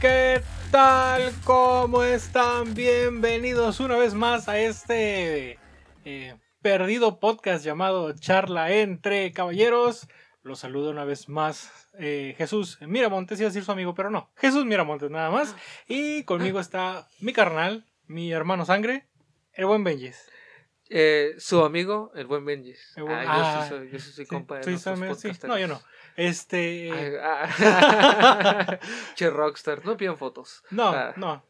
¿Qué tal? ¿Cómo están? Bienvenidos una vez más a este eh, perdido podcast llamado Charla entre Caballeros. Los saludo una vez más eh, Jesús Miramontes, iba a decir su amigo, pero no. Jesús Miramontes nada más. Y conmigo está mi carnal, mi hermano sangre, el buen Benjes. Eh, su amigo, el buen. El buen- Ah, ah, yo sí soy, yo sí soy Sí, compa de también, sí. No, yo no. Este. Ay, ah. che rockstar, no pidan fotos. No, Ah. no,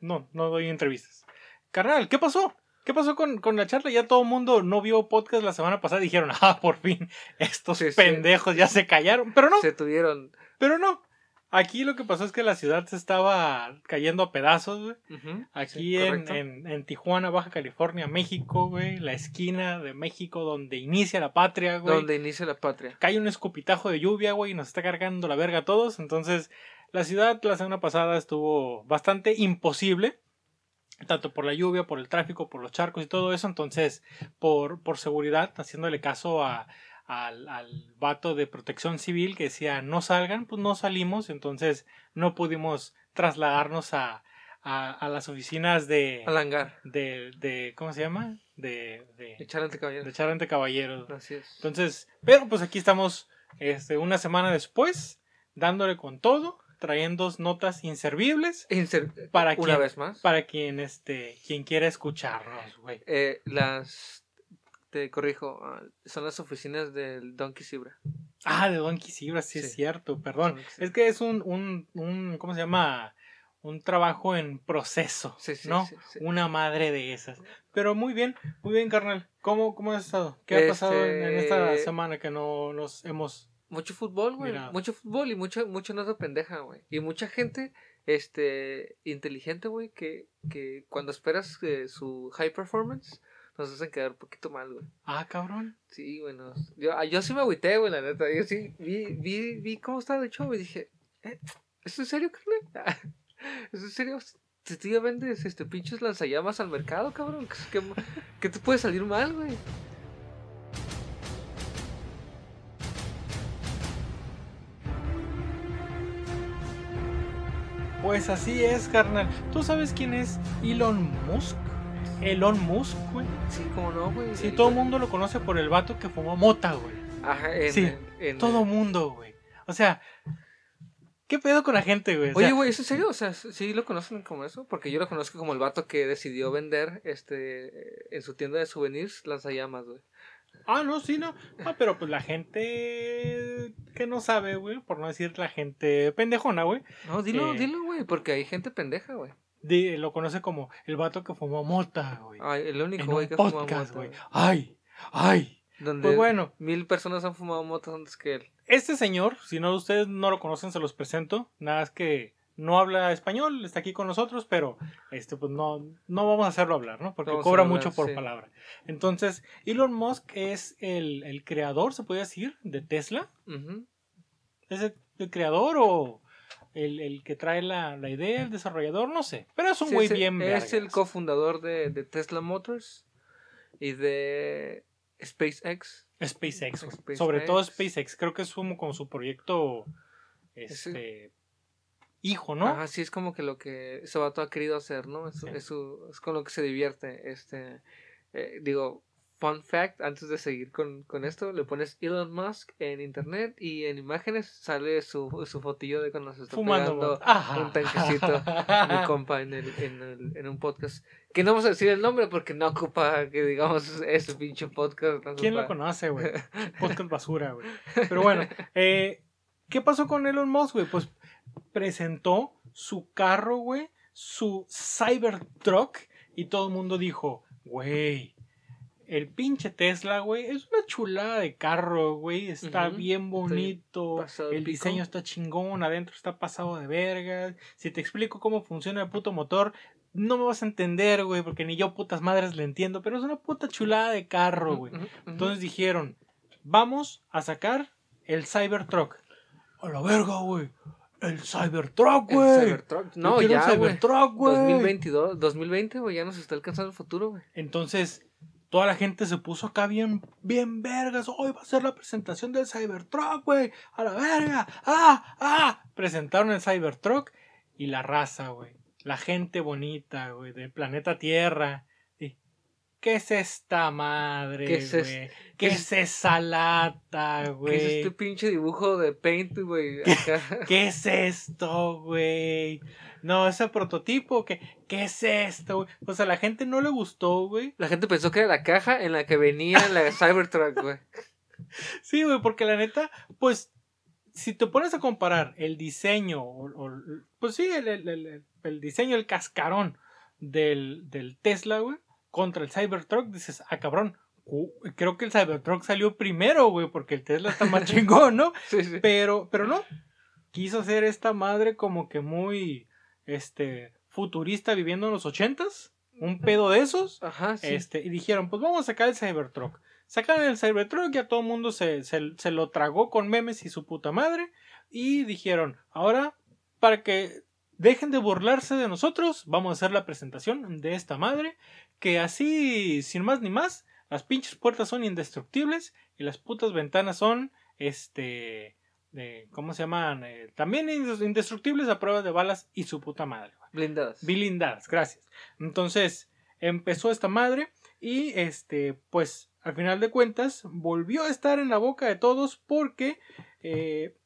no, no doy entrevistas. Carnal, ¿qué pasó? ¿Qué pasó con, con la charla? Ya todo el mundo no vio podcast la semana pasada dijeron, ah, por fin, estos pendejos ya se callaron. Pero no, Se tuvieron. pero no. Aquí lo que pasó es que la ciudad se estaba cayendo a pedazos, güey. Aquí sí, en, en, en Tijuana, Baja California, México, güey. La esquina de México donde inicia la patria, güey. Donde inicia la patria. cae un escupitajo de lluvia, güey, y nos está cargando la verga a todos. Entonces, la ciudad la semana pasada estuvo bastante imposible. Tanto por la lluvia, por el tráfico, por los charcos y todo eso. Entonces, por, por seguridad, haciéndole caso a, al, al vato de protección civil que decía no salgan, pues no salimos. Entonces, no pudimos trasladarnos a, a, a las oficinas de, Al hangar. de, de. ¿Cómo se llama? De. de, de caballeros. echar ante caballeros. Así es. Entonces, pero pues aquí estamos este, una semana después, dándole con todo, trayendo notas inservibles Inser- para Una quien, vez más. para quien, este, quien quiera escucharnos, güey. Eh, las. Te corrijo. ah, son las oficinas del Donkey Zebra. Ah, de Don Quisibra, sí, es cierto, perdón. Es que es un, un, un, ¿cómo se llama? Un trabajo en proceso, Sí, sí, ¿no? Una madre de esas. Pero muy bien, muy bien, carnal. ¿Cómo, cómo has estado? ¿Qué ha pasado en, en esta Este- semana que no nos hemos... Mucho fútbol, güey. Mucho fútbol y mucha, mucha nota pendeja, güey. Y mucha gente, este, inteligente, güey, que, que cuando esperas eh, su high performance, nos hacen quedar un poquito mal, güey. Ah, cabrón. Sí, güey. nos- Yo, ah, yo sí me agüité, güey, la neta. Yo sí vi, vi, vi cómo estaba el show y dije, ¿eh? ¿es en serio, carnal? ¿Es en serio? Si tú ya vendes este, pinches lanzallamas al mercado, cabrón, ¿qué, qué, qué te puede salir mal, güey? Pues así es, carnal. ¿Tú sabes quién es Elon Musk? Elon Musk, güey. Sí, cómo no, güey. Sí, todo el mundo lo conoce por el vato que fumó mota, güey. Ajá, en, Sí, en- en- Todo mundo, güey. O sea, ¿qué pedo con la gente, güey? O sea, Oye, güey, ¿es en serio? O sea, ¿sí lo conocen como eso? Porque yo lo conozco como el vato que decidió vender este en su tienda de souvenirs lanzallamas, güey. Ah, no, sí, no. Ah, pero pues la gente que no sabe, güey, por no decir la gente pendejona, güey, No, dilo, Eh. dilo, güey, porque hay gente pendeja, güey. Lo conoce como el vato que fumó mota, güey. Ay, el único güey que podcast, mota, güey. Ay, ay. Donde Pues bueno, mil personas han fumado motas antes que él. Este señor, si no ustedes no lo conocen, se los presento. Nada es que no habla español, está aquí con nosotros, pero este pues no, no vamos a hacerlo hablar, ¿no? Porque vamos cobra hablar, mucho por sí. palabra. Entonces, Elon Musk es el, el creador, se puede decir, de Tesla. ¿Es el, el creador o el, el que trae la, la idea, el desarrollador? No sé. Pero es un güey bien Es el cofundador de, de Tesla Motors y de SpaceX. SpaceX. SpaceX. Sobre todo SpaceX. Creo que es como, como su proyecto este, hijo, ¿no? Ajá, sí, es como que lo que ese vato ha querido hacer, ¿no? Es, Sí. es, su- es con lo que se divierte. Este, eh, digo, fun fact, antes de seguir con, con esto, le pones Elon Musk en internet y en imágenes sale su, su fotillo de cuando se está Fumando. pegando Ajá. un tanquecito mi compa en, el, en, el, en un podcast. Que no vamos a decir el nombre porque no ocupa que digamos ese pinche podcast. no ¿Quién lo conoce, güey? Podcast basura, güey. Pero bueno, eh, ¿qué pasó con Elon Musk, güey? Pues presentó su carro, güey, su Cybertruck, y todo el mundo dijo, güey, el pinche Tesla, güey, es una chulada de carro, güey, está bien bonito, el pico. diseño está chingón, adentro está pasado de vergas, si te explico cómo funciona el puto motor, no me vas a entender, güey, porque ni yo putas madres le entiendo, pero es una puta chulada de carro, güey. Entonces dijeron, vamos a sacar el Cybertruck. A la verga, güey. El Cybertruck, El güey. Cybertruck. Yo No, ya, el. Cybertruck, güey. 2022, 2020, güey, ya nos está alcanzando el futuro, güey. Entonces, toda la gente se puso acá bien, bien vergas. Hoy va a ser la presentación del Cybertruck, güey. A la verga. Ah, ah. Presentaron el Cybertruck y la raza, güey. La gente bonita, güey, del planeta Tierra. ¿Qué es esta madre, ¿Qué es, güey? ¿Qué, es, esa lata, güey? ¿Qué es este pinche dibujo de Paint, güey? ¿Qué, es esto, güey? No, ese prototipo, ¿qué, qué es esto, güey? O sea, la gente no le gustó, güey. La gente pensó que era la caja en la que venía la Cybertruck, güey. Sí, güey, porque la neta, pues, si te pones a comparar el diseño, o, pues sí, el, el, el, diseño, el cascarón del, del Tesla, güey contra el Cybertruck, dices, ah, cabrón, creo que el Cybertruck salió primero, güey, porque el Tesla está más chingón, ¿no? sí, sí. Pero, pero no. Quiso hacer esta madre como que muy, este, futurista viviendo en los ochentas. Un pedo de esos. Ajá, sí. Este, y dijeron, pues vamos a sacar el Cybertruck. Sacaron el Cybertruck y a todo el mundo se, se, se lo tragó con memes y su puta madre. Y dijeron, ahora, para que dejen de burlarse de nosotros, vamos a hacer la presentación de esta madre que así, sin más ni más, las pinches puertas son indestructibles y las putas ventanas son, este, de, ¿cómo se llaman? Eh, también indestructibles a prueba de balas y su puta madre. Blindadas. Blindadas, gracias. Entonces, empezó esta madre y, este, pues, al final de cuentas, volvió a estar en la boca de todos porque, eh,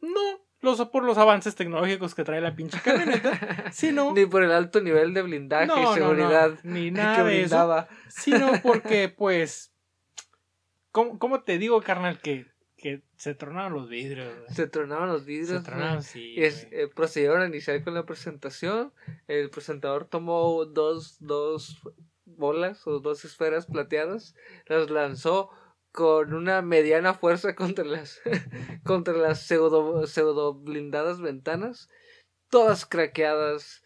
no por los avances tecnológicos que trae la pinche camioneta, sino... ni por el alto nivel de blindaje y seguridad ni nada de eso, sino porque, pues, ¿cómo, te digo, carnal, que, que se tronaron los vidrios? Se tronaron los vidrios. Se tronaron, sí. Y eh, procedieron a iniciar con la presentación. El presentador tomó dos, dos bolas o dos esferas plateadas, las lanzó con una mediana fuerza contra las contra las pseudo, pseudo blindadas ventanas. Todas craqueadas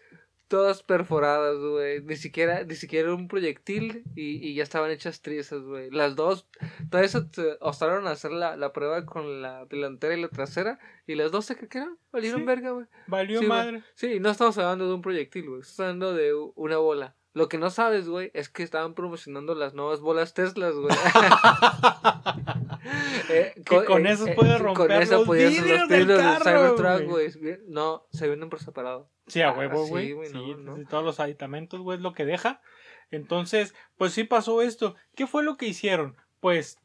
todas perforadas güey. Ni siquiera ni siquiera un proyectil y, y ya estaban hechas trizas güey. Las dos todas eso osaron a hacer la, la, prueba con la delantera y la trasera y las dos se craquearon. Valieron verga güey. valió madre. Sí no estamos hablando de un proyectil güey. Estamos hablando de una bola lo que no sabes, güey, es que estaban promocionando las nuevas bolas Teslas, güey. eh, con, con eso eh, puedes romper con eso los vidrios del, carro, Cybertruck, güey. No, se venden por separado. Sí, a huevo, ah, güey. Sí, sí, no, todos los aditamentos, güey, es lo que deja. Entonces, pues sí pasó esto. ¿Qué fue lo que hicieron? Pues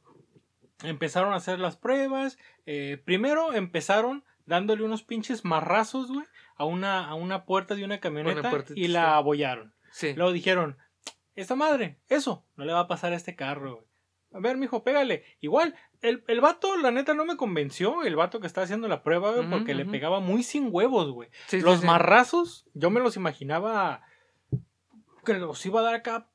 empezaron a hacer las pruebas. Eh, primero empezaron dándole unos pinches marrazos, güey, a una, a una puerta de una camioneta y la abollaron. Luego dijeron, esta madre, eso, no le va a pasar a este carro, güey. A ver, mijo, pégale. Igual, el, el vato, la neta, no me convenció, el vato que estaba haciendo la prueba, güey, porque le pegaba muy sin huevos, güey. los marrazos, yo me los imaginaba que los iba a dar acá,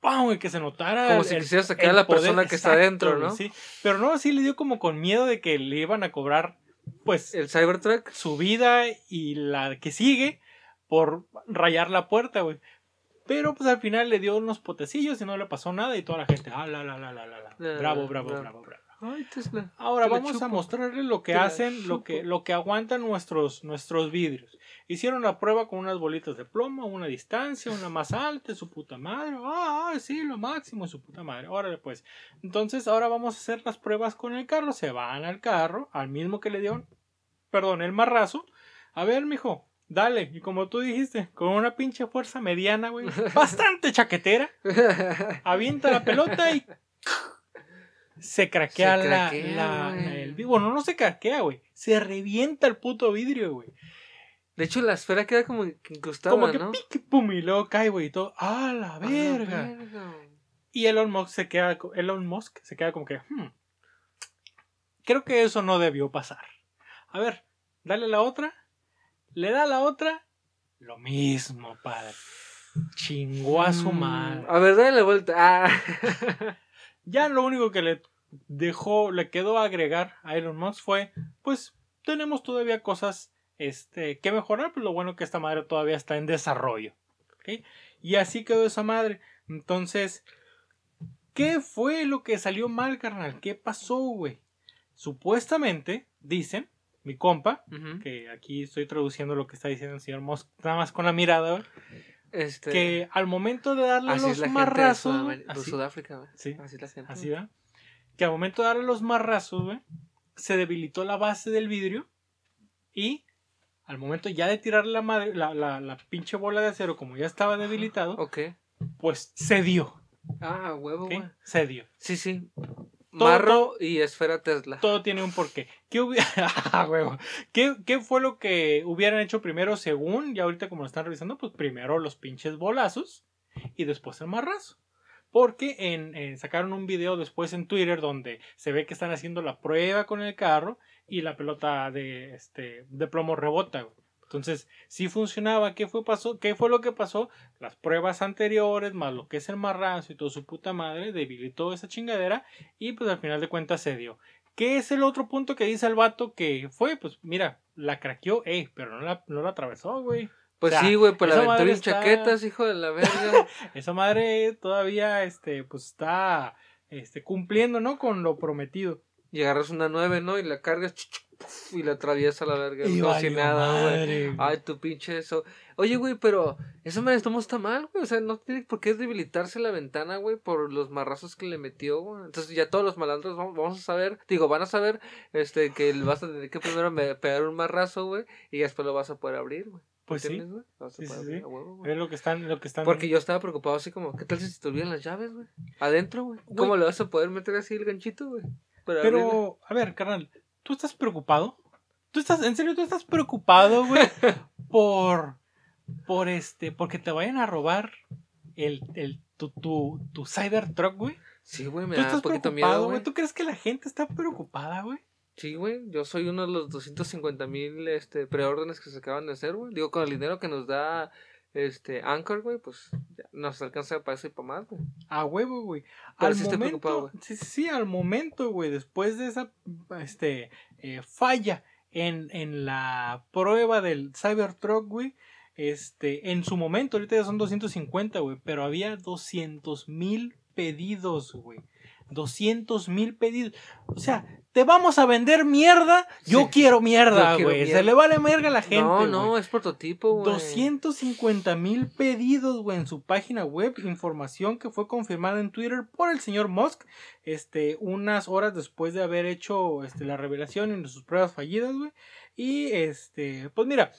¡pam! Y que se notara. Como si quisiera sacar a la persona que está dentro, ¿no? Sí, pero no, sí le dio como con miedo de que le iban a cobrar, pues. El Cybertruck. Su vida y la que sigue por rayar la puerta, güey. Pero pues al final le dio unos potecillos y no le pasó nada y toda la gente, ah, la, la, la, la, la, Bravo, bravo, bravo, bravo. Ahora vamos a mostrarle lo que hacen, lo que, lo que aguantan nuestros, nuestros vidrios. Hicieron la prueba con unas bolitas de plomo, una distancia, una más alta, su puta madre. Ah, ah, sí, lo máximo, su puta madre. Órale, pues. Entonces, ahora vamos a hacer las pruebas con el carro. Se van al carro, al mismo que le dio, perdón, el marrazo. A ver, mijo, Dale, y como tú dijiste, con una pinche fuerza mediana, güey, bastante chaquetera, avienta la pelota y se craquea, la, el Bueno, no se craquea, güey, se revienta el puto vidrio, güey. De hecho, la esfera queda como incrustada, Como que ¿no? pique, pum, y luego cae, güey, y todo. ¡Ah, la verga! Y Elon Musk se queda, Elon Musk se queda como que, hmm, creo que eso no debió pasar. A ver, dale la otra le da la otra, lo mismo, padre. Chingó a su mm, madre. A ver, dale la vuelta. Ah. ya lo único que le dejó, le quedó agregar a Elon Musk fue, pues, tenemos todavía cosas este, que mejorar, pero lo bueno que esta madre todavía está en desarrollo. Y así quedó esa madre. Entonces, ¿qué fue lo que salió mal, carnal? ¿Qué pasó, güey? Supuestamente, dicen, mi compa, que aquí estoy traduciendo lo que está diciendo el señor Musk, nada más con la mirada, Este, que al momento de darle así los es la gente de, marrazos, así- Sudáfrica, sí, Así la gente. así va, que al momento de darle los marrazos, güey, se debilitó la base del vidrio y al momento ya de tirar la, madre, la, la, la pinche bola de acero, como ya estaba debilitado, Ok. pues cedió, Ah, huevo, güey. Cedió. Sí, sí. Todo- Marro y esfera Tesla. Todo tiene un porqué. ¿Qué, Ah. ¿Qué, qué fue lo que hubieran hecho primero según, ya ahorita como lo están revisando, pues primero los pinches bolazos y después el marrazo? Porque en, en- sacaron un video después en Twitter donde se ve que están haciendo la prueba con el carro y la pelota de, este, de plomo rebota. güey. Entonces, sí funcionaba. ¿Qué fue, pasó? ¿Qué fue lo que pasó? Las pruebas anteriores, más lo que es el marrazo y todo su puta madre, debilitó esa chingadera y pues al final de cuentas se dio. ¿Qué es el otro punto que dice el vato que fue? Pues mira, la craqueó, ey, pero no la, no la atravesó, güey. Pues O sea, sí, güey, pues la aventó está- chaquetas, hijo de la verga. Esa madre todavía, este, pues está, este, cumpliendo, ¿no? Con lo prometido. Y agarras una nueve, ¿no? Y la cargas y la atraviesa la verga. Y como si valió nada, güey. Ay, tu pinche eso. Oye, güey, pero esa madre esto está mal, güey. O sea, no tiene por qué debilitarse la ventana, güey, por los marrazos que le metió, güey. Entonces ya todos los malandros vamos, vamos a saber, digo, van a saber, este, que vas a tener que primero me- pegar un marrazo, güey, y después lo vas a poder abrir, güey. Pues sí, Sí, sí, sí. huevo, es lo que están, lo que están. Porque yo estaba preocupado así como, ¿qué tal si se te olvidan las llaves, güey? Adentro. Güey. ¿Cómo le vas a poder meter así el ganchito, güey? Pero, a ver, carnal, ¿tú estás preocupado? ¿Tú estás, en serio, tú estás preocupado, güey, por, por este, porque te vayan a robar el, el, tu, tu, tu Cybertruck, güey? Sí, güey, me ¿Tú da un poquito preocupado, miedo, güey. ¿Tú crees que la gente está preocupada, güey? Sí, güey, yo soy uno de los 250 mil este, preórdenes que se acaban de hacer, güey. Digo, con el dinero que nos da este Anchor, güey, pues ya nos alcanza para eso y para más, güey. A huevo, güey. Al sí momento, sí, sí, al momento, güey, después de esa este, eh, falla en, en la prueba del Cybertruck, güey, este, en su momento, ahorita ya son 250, güey, pero había 200 mil pedidos, güey. 200 mil pedidos. O sea, te vamos a vender mierda. Yo Sí. quiero mierda, güey. Se le vale mierda a la gente. no, no, es prototipo, güey. 250 mil pedidos, güey, en su página web. Información que fue confirmada en Twitter por el señor Musk. Este, unas horas después de haber hecho este, la revelación en sus pruebas fallidas, güey. Y este, pues mira,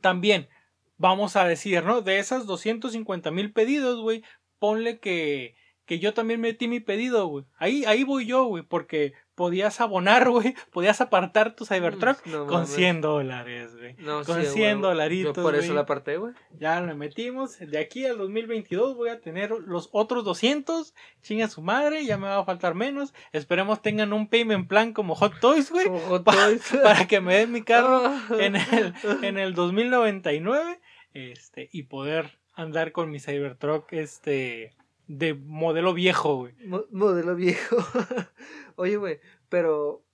también vamos a decir, ¿no? De esas 250 mil pedidos, güey, ponle que, que yo también metí mi pedido, güey. Ahí, ahí voy yo, güey, porque podías abonar, güey, podías apartar tu Cybertruck no con mames. 100 dólares, güey. No, con sí, a 100 huevo. dolaritos, Yo por eso la aparté, güey. Ya lo metimos. De aquí al 2022 voy a tener los otros 200. Chinga su madre, ya me va a faltar menos. Esperemos tengan un payment plan como Hot Toys, güey. Pa- Toys. para que me den mi carro en el, en el 2099. Este, y poder andar con mi Cybertruck, este, de modelo viejo, güey. Mo- modelo viejo. Oye, güey, pero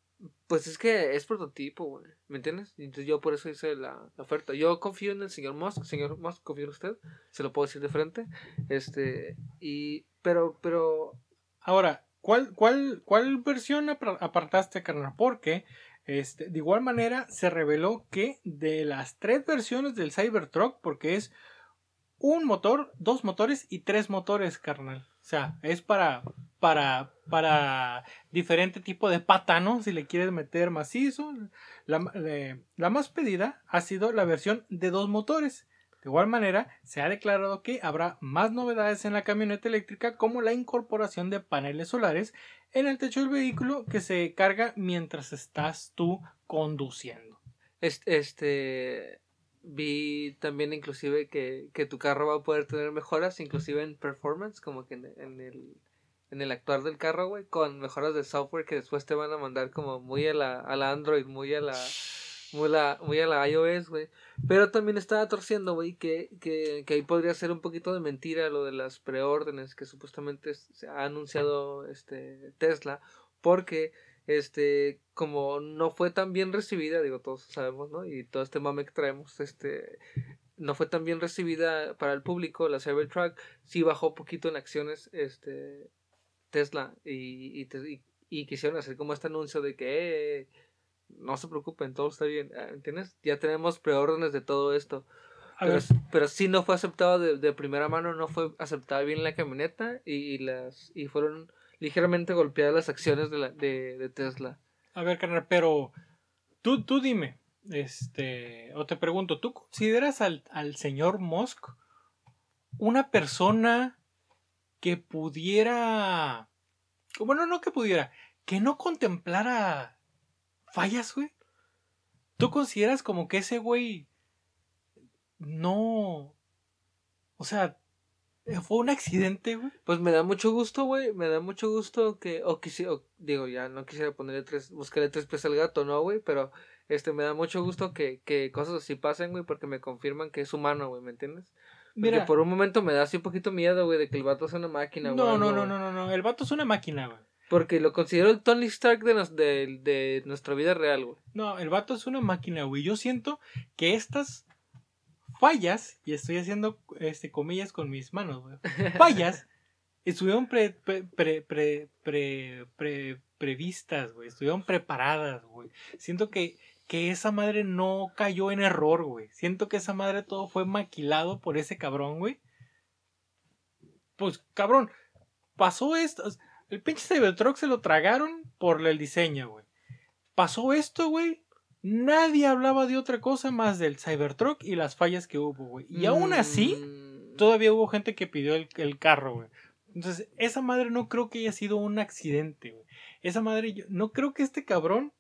pues es que es prototipo, güey. ¿Me entiendes? Entonces yo por eso hice la, oferta. Yo confío en el señor Musk, señor Musk, confío en usted. Se lo puedo decir de frente. Este, y pero pero Ahora, ¿cuál, cuál, cuál versión apar- apartaste, carnal? Porque, este, de igual manera, se reveló que de las tres versiones del Cybertruck, porque es un motor, dos motores y tres motores, carnal. O sea, es para, para, para diferente tipo de patano, si le quieres meter macizo. La, la más pedida ha sido la versión de dos motores. De igual manera, se ha declarado que habrá más novedades en la camioneta eléctrica como la incorporación de paneles solares en el techo del vehículo que se carga mientras estás tú conduciendo. este, este vi también inclusive que, que tu carro va a poder tener mejoras, inclusive en performance, como que en, el en el actuar del carro, güey, con mejoras de software que después te van a mandar como muy a la, a la Android, muy a la muy, la, muy a la iOS, güey. Pero también estaba torciendo, güey, que, que, que ahí podría ser un poquito de mentira lo de las preórdenes que supuestamente ha anunciado este Tesla, porque este como no fue tan bien recibida, digo, todos sabemos, ¿no? Y todo este mame que traemos, este no fue tan bien recibida para el público, la Cybertruck sí bajó poquito en acciones este Tesla y, y, y- y quisieron hacer como este anuncio de que eh, no se preocupen, todo está bien, ah, ¿entiendes? Ya tenemos preórdenes de todo esto. Pero, sí no fue aceptado de, de primera mano, no fue aceptada bien la camioneta y, y las y fueron ligeramente golpeadas las acciones de, la, de, de Tesla. A ver, carnal, pero tú, tú dime, este, o te pregunto, ¿tú consideras al, al señor Musk una persona que pudiera, bueno, no que pudiera, que no contemplara fallas, güey? ¿Tú consideras como que ese güey no, o sea, fue un accidente, güey? Pues me da mucho gusto, güey, me da mucho gusto que, o quisiera, digo, ya no quisiera ponerle tres, buscarle tres pies al gato, no, güey, pero este, me da mucho gusto que, que cosas así pasen, güey, porque me confirman que es humano, güey, ¿me entiendes? Porque Mira, por un momento me da así un poquito miedo, güey, de que el vato sea una máquina, güey. no, no, no, no, no, no, el vato es una máquina, güey. Porque lo considero el Tony Stark de, nos- de, de nuestra vida real, güey. No, el vato es una máquina, güey. Yo siento que estas fallas, y estoy haciendo este comillas con mis manos, güey. Fallas estuvieron pre, pre, pre, pre, pre- pre- previstas, güey. Estuvieron preparadas, güey. Siento que, que esa madre no cayó en error, güey. Siento que esa madre todo fue maquilado por ese cabrón, güey. Pues, cabrón, pasó esto. El pinche Cybertruck se lo tragaron por el diseño, güey. Pasó esto, güey. Nadie hablaba de otra cosa más del Cybertruck y las fallas que hubo, güey. Y aún así, Mm, todavía hubo gente que pidió el, el carro, güey. Entonces, esa madre no creo que haya sido un accidente, güey. Esa madre, yo no creo que este cabrón,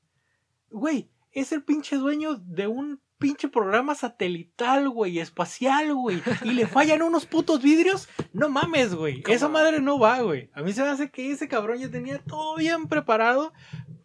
güey, es el pinche dueño de un pinche programa satelital, güey, espacial, güey. Y le fallan unos putos vidrios. No mames, güey. Esa madre no va, güey. A mí se me hace que ese cabrón ya tenía todo bien preparado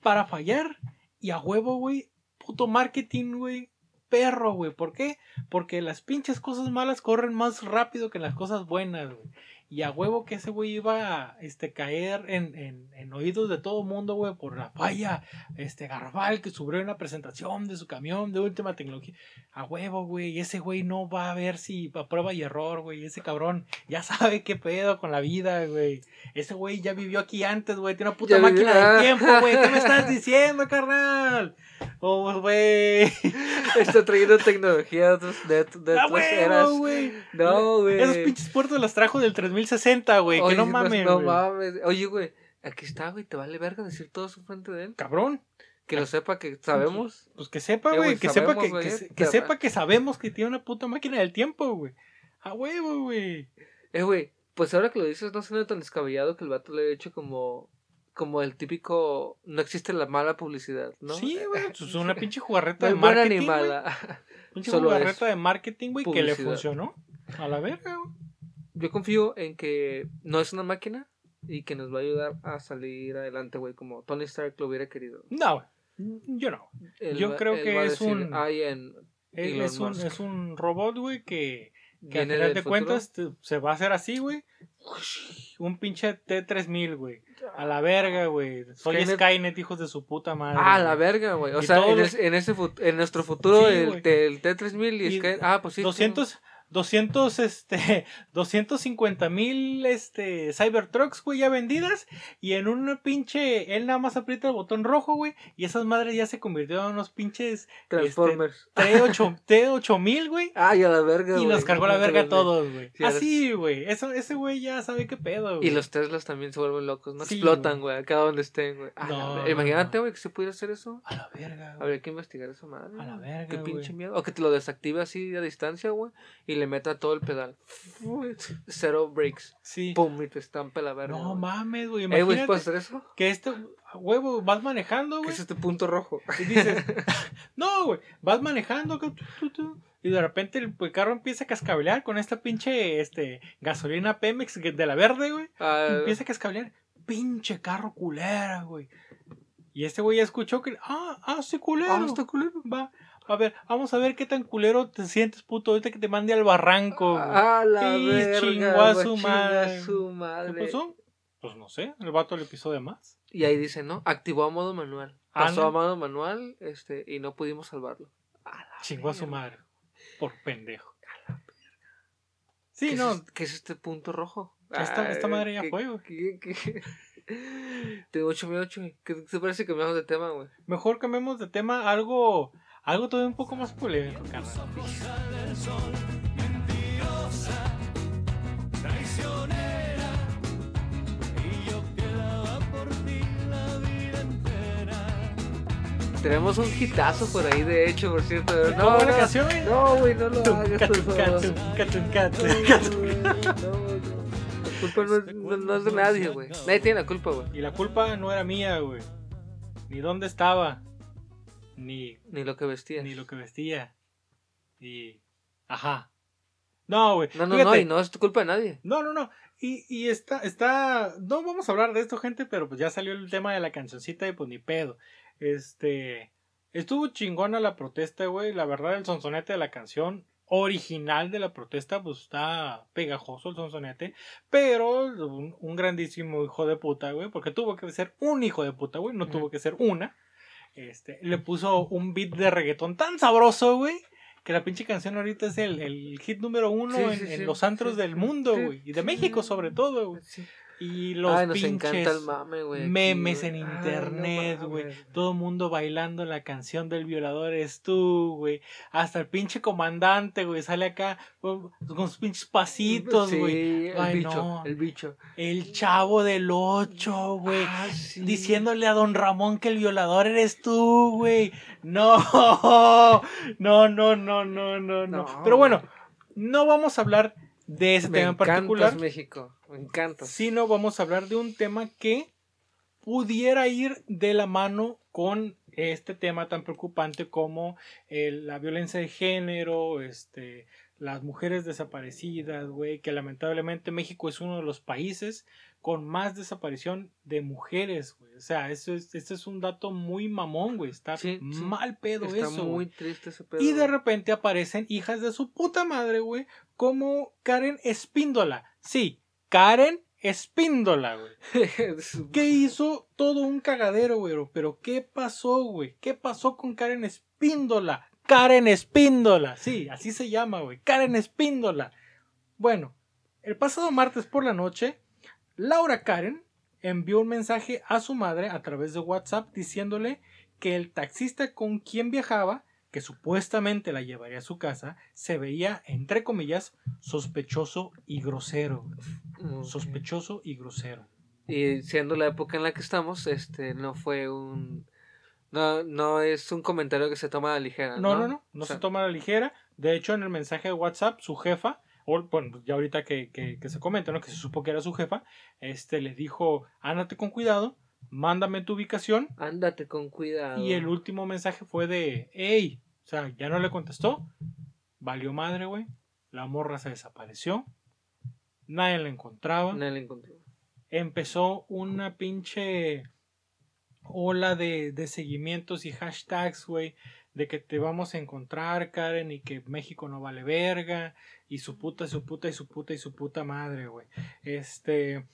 para fallar. Y a huevo, güey. Puto marketing, güey. Perro, güey. ¿Por qué? Porque las pinches cosas malas corren más rápido que las cosas buenas, güey. Y a huevo que ese güey iba a este, caer en, en, en oídos de todo mundo, güey, por la falla este, garrafal que subió en la presentación de su camión de última tecnología. A huevo, güey. Ese güey no va a ver si a prueba y error, güey. Ese cabrón ya sabe qué pedo con la vida, güey. Ese güey ya vivió aquí antes, güey. Tiene una puta Ya vivió- máquina ah. del tiempo, güey. ¿Qué me estás diciendo, carnal? Oh, güey. Está trayendo tecnología de, de, de otras eras. huevo, güey. No, güey. Esos pinches puertos las trajo del 3060, güey. Que no mames, No, mames. Oye, güey, aquí está, güey. Te vale verga decir todo eso frente de él. Cabrón. Que lo sepa, que sabemos. Pues que sepa, Eh, güey. que sepa que, que, va- sepa que sabemos que tiene una puta máquina del tiempo, güey. A huevo, güey. Eh, güey, pues ahora que lo dices, no suena tan descabellado que el vato le haya hecho como. Como el típico. No existe la mala publicidad, ¿no? Sí, güey. pues Es una pinche jugarreta de hay buena marketing. ni mala. Pinche jugarreta es de marketing, güey, que le funcionó. A la verga, güey. Yo confío en que no es una máquina y que nos va a ayudar a salir adelante, güey, como Tony Stark lo hubiera querido. No. Yo no. Él Yo va- creo él que a es decir, un- "I am Es, un, Musk". es un robot, güey, que, que a Viene final de futuro. cuentas te- se va a hacer así, güey. Un pinche T3000, güey. A la verga, güey. Soy Skynet. Skynet, hijos de su puta madre. Ah, la güey. verga, güey. O sea, en, los- es- en ese fut- en nuestro futuro, Sí, el, el T3000 y, Y Sky- Ah, pues sí. 200, 200, este, 250 mil, este, Cybertrucks, güey, ya vendidas. Y en un pinche, él nada más aprieta el botón rojo, güey. Y esas madres ya se convirtieron en unos pinches Transformers. T8, T8000, güey. Ay, a la verga, Y los cargó la verga a todos, güey. Sí, Así, güey. Eso, ese güey ya sabe qué pedo, güey. Y los Teslas también se vuelven locos, ¿no? Sí, Explotan, güey, acá donde estén, güey. A la No, verga. no, Imagínate, güey, que se pudiera hacer eso. A la verga, güey. Habría que investigar esa madre. A la verga, Qué pinche miedo. O que te lo desactive así a distancia, güey. Y le meta todo el pedal. Cero breaks. Sí. Pum, y te estampa la verga. No güey. mames, güey. Eh, güey, Imagínate ¿puedes hacer eso? que este huevo vas manejando, ¿Qué güey. es este punto rojo? Y dices, no, güey, vas manejando y de repente el, carro empieza a cascabelear con esta pinche este, gasolina Pemex de la verde, güey. Ah, Empieza a cascabelear, pinche carro culera, güey. Y este güey ya escuchó que, ah, ah, sí, culero. ah, está culero. Va, a ver, vamos a ver qué tan culero te sientes, puto, ahorita que te mande al barranco. güey. Ah, la Y verga. chingó a su madre. su ¿Qué madre. pasó? Pues no sé, el vato le pisó de más. Y ahí dice, ¿no? Activó a modo manual. Pasó Anda. a modo manual este, y no pudimos salvarlo. Chingó a su verga. madre. Por pendejo. ¿Qué Sí, es no, es- ¿Qué es este punto rojo? Esta- esta madre ya ¿qué- fue, güey. qué- qué? Tengo mucho miedo, Chuy. ¿Qué te parece que cambiamos de tema, güey? mejor cambiemos de tema a algo, algo todavía un poco más polémico, carnal. Tenemos un hitazo por ahí, de hecho, por cierto. No, ¿Cómo no, la canción? no, güey, no lo hagas, por favor. Culpa no- no es de nadie, güey. Nadie tiene la culpa, güey. Y la culpa no era mía, güey. Ni dónde estaba. Ni, Ni lo que vestía. ni lo que vestía. Y. Ajá. No, güey. No, no, no, fíjate. y no es tu culpa de nadie. No, no, no. Y, y está, está. No vamos a hablar de esto, gente, pero pues ya salió el tema de la cancioncita y pues ni pedo. Este. Estuvo chingona la protesta, güey. La verdad, el sonsonete de la canción original de la protesta, pues está pegajoso el sonsonete. Pero un, un grandísimo hijo de puta, güey. Porque tuvo que ser un hijo de puta, güey. No tuvo que ser una. Este, le puso un beat de reggaetón tan sabroso, güey. Que la pinche canción ahorita es el, el hit número uno Sí, en, sí, en sí, los antros del mundo, güey. Y de México, sobre todo, güey. Sí. Y los Ay, nos pinches encanta el mame, aquí, memes en internet, güey. Todo el mundo bailando la canción del violador eres tú, güey. Hasta el pinche comandante, güey, sale acá con sus pinches pasitos, Sí, güey. el Ay, bicho, no. el bicho. El chavo del 8, güey. Ah, sí. Diciéndole a don Ramón que el violador eres tú, güey. No, no, no, no, no, no, no. No, Pero bueno, no vamos a hablar de ese Me tema en particular, México. Me encanta. sino vamos a hablar de un tema que pudiera ir de la mano con este tema tan preocupante como el- la violencia de género, este, las mujeres desaparecidas, güey, que lamentablemente México es uno de los países con más desaparición de mujeres, güey. O sea, eso es, este es un dato muy mamón, güey. Está Sí, mal pedo Está eso. muy güey. triste ese pedo. Y de repente aparecen hijas de su puta madre, güey, como Karen Espíndola. Sí, Karen Espíndola, güey. Que hizo todo un cagadero, güey. Pero ¿qué pasó, güey? ¿Qué pasó con Karen Espíndola? Karen Espíndola. Sí, así se llama, güey. Karen Espíndola. Bueno, el pasado martes por la noche, Laura Karen envió un mensaje a su madre a través de WhatsApp diciéndole que el taxista con quien viajaba, que supuestamente la llevaría a su casa, se veía, entre comillas, sospechoso y grosero. Sospechoso y grosero. Y siendo la época en la que estamos, este no fue un. No, no es un comentario que se toma a la ligera. No, No, no, no, no O sea, se toma a la ligera. De hecho, en el mensaje de WhatsApp, su jefa, o bueno, ya ahorita que, que, que se comenta, ¿no? Que se supo que era su jefa, este le dijo, ándate con cuidado, mándame tu ubicación. Ándate con cuidado. Y el último mensaje fue de, hey, o sea, ya no le contestó. Valió madre, güey. La morra se desapareció. Nadie la encontraba. No la encontró. empezó una pinche ola de, de seguimientos y hashtags, güey, de que te vamos a encontrar, Karen, y que México no vale verga, y su puta, su puta, y su puta, y su puta madre, güey. Este,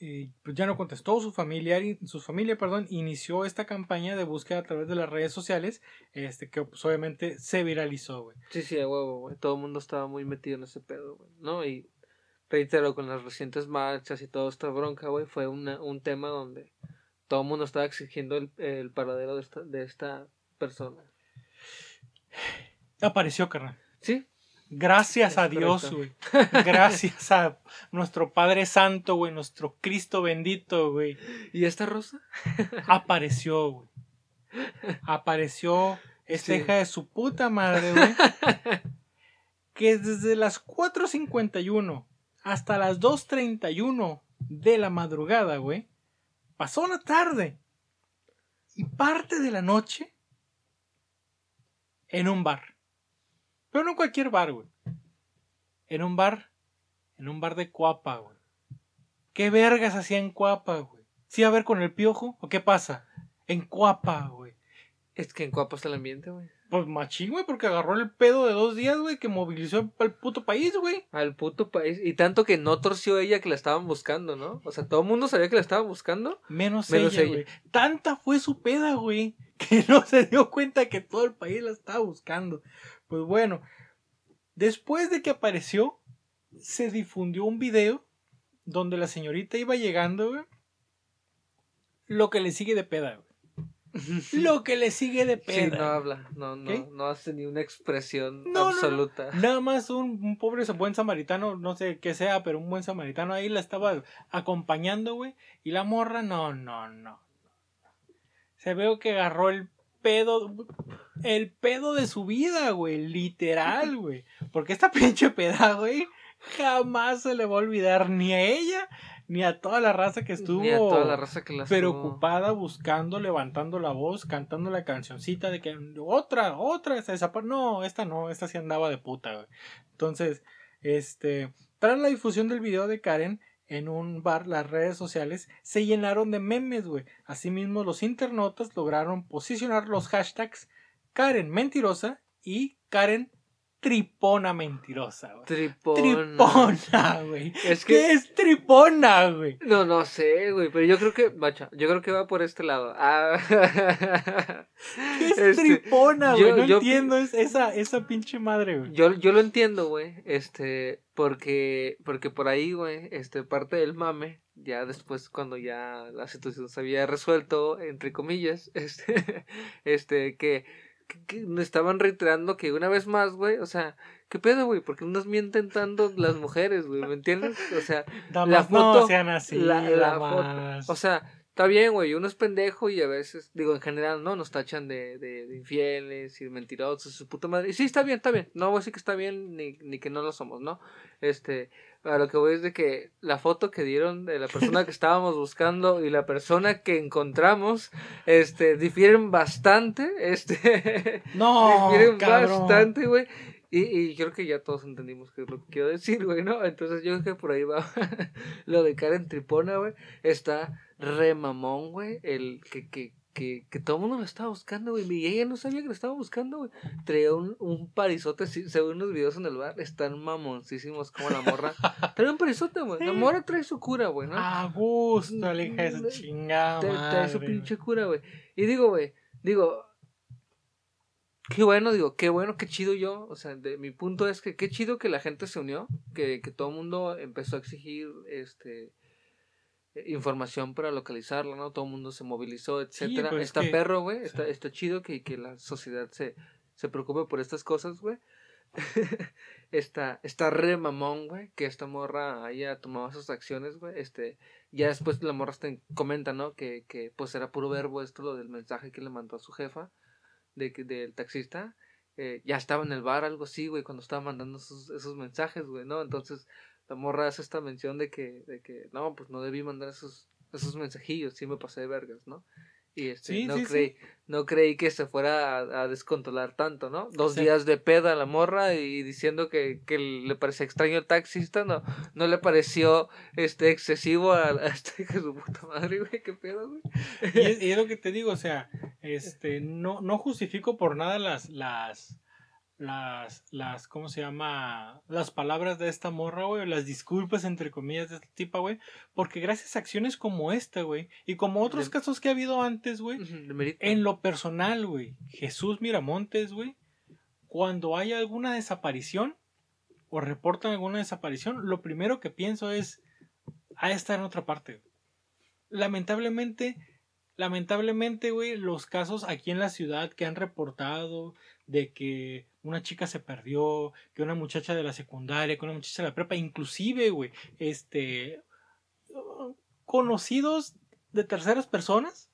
y, pues ya no contestó, su familiar, su familia, perdón, inició esta campaña de búsqueda a través de las redes sociales, este, que pues obviamente se viralizó, güey. Sí, sí, huevo, güey. Todo el mundo estaba muy metido en ese pedo, güey. ¿No? Y reitero, con las recientes marchas y toda esta bronca, güey, fue una, un tema donde todo el mundo estaba exigiendo el, el paradero de esta, de esta persona. Apareció, carnal. Sí, Gracias Es a Dios, güey. Gracias a nuestro Padre Santo, güey. Nuestro Cristo bendito, güey. ¿y esta rosa? Apareció, güey. Apareció esta Sí. hija de su puta madre, güey. Que desde las 4.51 hasta las 2.31 de la madrugada, güey. Pasó la tarde y parte de la noche en un bar. Pero no en cualquier bar, güey. En un bar, en un bar de Cuapa, güey. ¿Qué vergas hacía en Cuapa, güey? ¿Sí a ver con el piojo? ¿O qué pasa? En Cuapa, güey. Es que en Cuapa está el ambiente, güey. Pues machín, güey, porque agarró el pedo de dos días, güey, que movilizó al puto país, güey. Al puto país. Y tanto que no torció ella que la estaban buscando, ¿no? O sea, todo el mundo sabía que la estaban buscando. Menos, Menos ella, güey. Tanta fue su peda, güey, que no se dio cuenta que todo el país la estaba buscando. Pues bueno, después de que apareció, se difundió un video donde la señorita iba llegando, güey. Lo que le sigue de peda, güey. lo que le sigue de peda. Sí, no habla, no, no, ¿Qué? no hace ni una expresión No, no, no. absoluta. Nada más un, un pobre buen samaritano, no sé qué sea, pero un buen samaritano ahí la estaba acompañando, güey. Y la morra, no, no, no. Se veo que agarró el pedo, el pedo de su vida, güey. Literal, güey. Porque esta pinche peda, güey, jamás se le va a olvidar ni a ella, ni a toda la raza que estuvo Ni a toda la raza que la estuvo- preocupada, buscando, levantando la voz, cantando la cancioncita de que otra, otra, se desapa- No, esta no, esta sí andaba de puta, güey. Entonces, este, tras la difusión del video de Karen en un bar, las redes sociales se llenaron de memes, güey. Asimismo, los internautas lograron posicionar los hashtags Karen mentirosa y Karen tripona mentirosa, güey. Tripona. Tripona, güey. Es ¿Qué es tripona, güey? No, no sé, güey, pero yo creo que, macha, yo creo que va por este lado. Ah. ¿Qué es Este, tripona, güey? no yo- entiendo es- esa, esa pinche madre, güey. Yo, yo lo entiendo, güey, este, porque, porque por ahí, güey, este, parte del mame, ya después cuando ya la situación se había resuelto, entre comillas, este, este, que, que, que me estaban reiterando que una vez más, güey, o sea, ¿qué pedo, güey? ¿Por qué nos mienten tanto las mujeres, güey? ¿Me entiendes? O sea, Damas, la foto- no sean así, la, la foto, o sea, está bien, güey, uno es pendejo y a veces, digo, en general, ¿no? Nos tachan de, de, de infieles y de mentirosos, su puta madre. Y sí, está bien, está bien. No voy a decir que está bien ni, ni que no lo somos, ¿no? Este, a lo que voy es de que la foto que dieron de la persona que estábamos buscando y la persona que encontramos, este, difieren bastante, este, no, difieren cabrón. bastante, güey. Y, y creo que ya todos entendimos qué es lo que quiero decir, güey, ¿no? Entonces yo creo que por ahí va lo de Karen Tripona, güey. Está re mamón, güey. El que, que, que, que todo el mundo lo estaba buscando, güey. Y ella no sabía que lo estaba buscando, güey. Traía un, un parizote, sí, según los videos en el bar, están mamoncísimos como la morra. Trae un parizote, güey. La morra trae su cura, güey, ¿no? A gusto, la hija de su chingada Trae- trae su pinche cura, güey. Y digo, güey, digo, qué bueno, digo, qué bueno, qué chido yo. O sea, de, mi punto es que qué chido que la gente se unió, que, que todo el mundo empezó a exigir este información para localizarla, ¿no? Todo el mundo se movilizó, etcétera. pues es está que- perro, güey, está, sí. está chido que, que la sociedad se, se preocupe por estas cosas, güey. está, está re mamón, güey, que esta morra haya tomado esas acciones, güey. Este, ya después la morra hasta comenta, ¿no? Que, que pues era puro verbo esto, lo del mensaje que le mandó a su jefa, de del taxista. Eh, ya estaba en el bar, algo así, güey, cuando estaba mandando esos, esos mensajes, güey, ¿no? Entonces, la morra hace esta mención de que, de que, no, pues no debí mandar esos, esos mensajillos, sí me pasé de vergas, ¿no? Y este, Sí, no, sí, creí, no creí que se fuera a, a descontrolar tanto, ¿no? Dos días de peda a la morra y diciendo que, que le parecía extraño el taxista, no, no le pareció este excesivo a, a este que su puta madre, güey, qué pedo, güey. Y es, y es lo que te digo, o sea, este, no, no justifico por nada las, las, las, las, ¿cómo se llama? Las palabras de esta morra, güey, o las disculpas, entre comillas, de este tipo, güey, porque gracias a acciones como esta, güey, y como otros De- casos que ha habido antes, güey, en lo personal, güey, Jesús Miramontes, güey, cuando hay alguna desaparición o reportan alguna desaparición, lo primero que pienso es, a estar en otra parte. Lamentablemente, lamentablemente, güey, los casos aquí en la ciudad que han reportado de que una chica se perdió, que una muchacha de la secundaria, que una muchacha de la prepa, inclusive, güey, este, conocidos de terceras personas,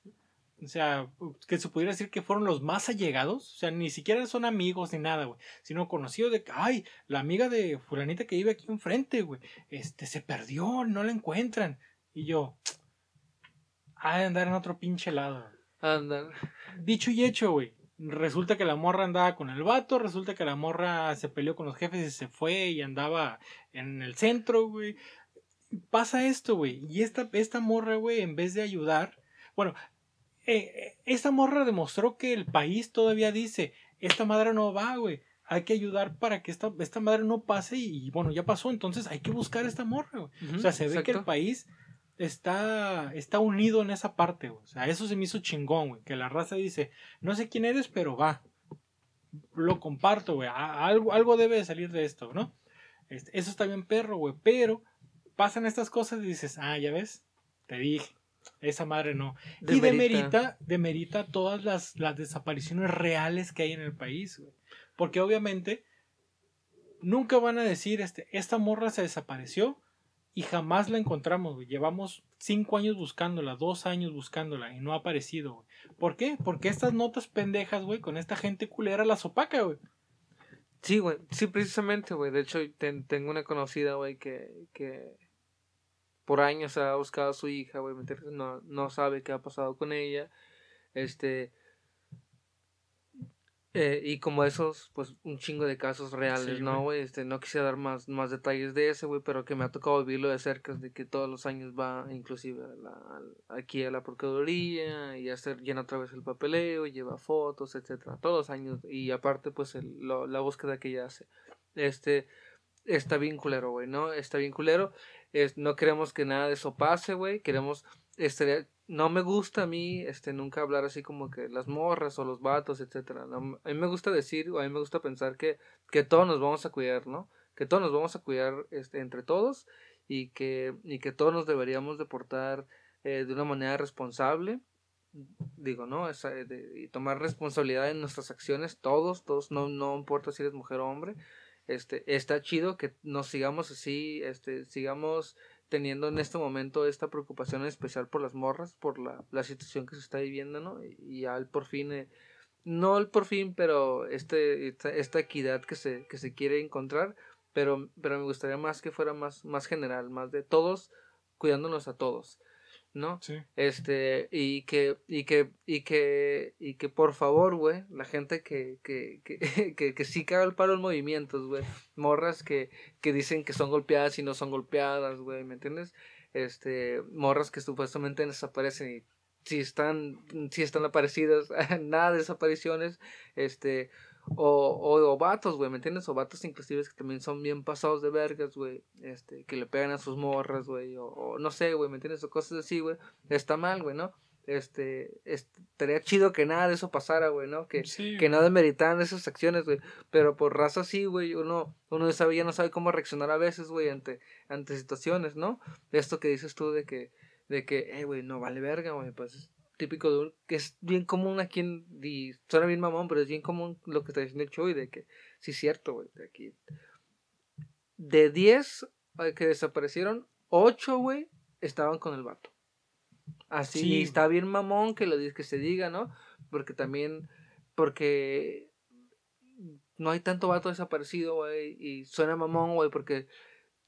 o sea, que se pudiera decir que fueron los más allegados, o sea, ni siquiera son amigos ni nada, güey, sino conocidos de que, ay, la amiga de fulanita que vive aquí enfrente, güey, este, se perdió, no la encuentran. Y yo, de andar en otro pinche lado. Anda. Dicho y hecho, güey. Resulta que la morra andaba con el vato, resulta que la morra se peleó con los jefes y se fue y andaba en el centro, güey. Pasa esto, güey. Y esta, esta morra, güey, en vez de ayudar, bueno, eh, eh, esta morra demostró que el país todavía dice, esta madre no va, güey. Hay que ayudar para que esta, esta madre no pase y, bueno, ya pasó, entonces hay que buscar a esta morra, güey. O sea, se ve que el país está, está unido en esa parte, güey. O sea, eso se me hizo chingón, güey. Que la raza dice, no sé quién eres, pero va. Lo comparto, güey. Algo, algo debe de salir de esto, ¿no? Este, eso está bien perro, güey. Pero pasan estas cosas y dices, ah, ya ves, te dije. esa madre no. Y demerita, demerita todas las, las desapariciones reales que hay en el país, güey. Porque obviamente nunca van a decir, este, esta morra se desapareció y jamás la encontramos, güey. Llevamos cinco años buscándola, dos años buscándola y no ha aparecido, güey. ¿Por qué? Porque estas notas pendejas, güey, con esta gente culera las opaca, güey. Sí, güey, sí, precisamente, güey. De hecho, tengo una conocida, güey, que, que por años ha buscado a su hija, güey, no, no sabe qué ha pasado con ella. Este, eh, y como esos, pues un chingo de casos reales, ¿no, güey? Este, no quisiera dar más, más detalles de ese, güey, pero que me ha tocado vivirlo de cerca, de que todos los años va inclusive aquí a la Procuraduría y hacer, llena otra vez el papeleo, lleva fotos, etcétera, todos los años, y aparte, pues el, la búsqueda que ella hace. Este, está bien culero, güey, ¿no? Está bien culero. Es, no queremos que nada de eso pase, güey, queremos, este, no me gusta a mí este nunca hablar así como que las morras o los vatos, etcétera. a mí me gusta decir o a mí me gusta pensar que, que todos nos vamos a cuidar, ¿no? Que todos nos vamos a cuidar este, entre todos y que, y que todos nos deberíamos de portar eh, de una manera responsable. Digo, ¿no? y tomar responsabilidad en nuestras acciones, todos, todos, no, no importa si eres mujer o hombre. Este, está chido que nos sigamos así, este, sigamos teniendo en este momento esta preocupación especial por las morras, por la, la situación que se está viviendo, ¿no? Y al por fin, eh, no al por fin, pero este, esta, esta, equidad que se, que se quiere encontrar, pero, pero me gustaría más que fuera más, más general, más de todos cuidándonos a todos. ¿No? Sí. Este, y que, y que, y que, y que por favor, güey, la gente que, que, que, que, que sí caga el paro en movimientos, güey, morras que, que dicen que son golpeadas y no son golpeadas, güey, ¿me entiendes? Este, morras que supuestamente desaparecen y si están, si están aparecidas, nada de desapariciones, este, o, o, vatos, güey, ¿me entiendes? O vatos inclusive que también son bien pasados de vergas, güey. Este, que le pegan a sus morras, güey. O, no sé, güey, ¿me entiendes? O cosas así, güey. Está mal, güey, ¿no? Este, estaría chido que nada de eso pasara, güey, ¿no? Que, que no demeritaran esas acciones, güey. Pero por raza sí, güey, uno, uno sabe, ya no sabe cómo reaccionar a veces, güey, ante, ante situaciones, ¿no? Esto que dices tú de que, de que, eh, güey, no vale verga, güey, pues típico de un, que es bien común aquí en, y suena bien mamón, pero es bien común lo que está diciendo el Chuy, de que, sí es cierto, güey, de aquí, de 10 eh, que desaparecieron, 8, güey, estaban con el vato. Así, está bien mamón que lo que se diga, ¿no? Porque también, porque no hay tanto vato desaparecido, güey, y suena mamón, güey, porque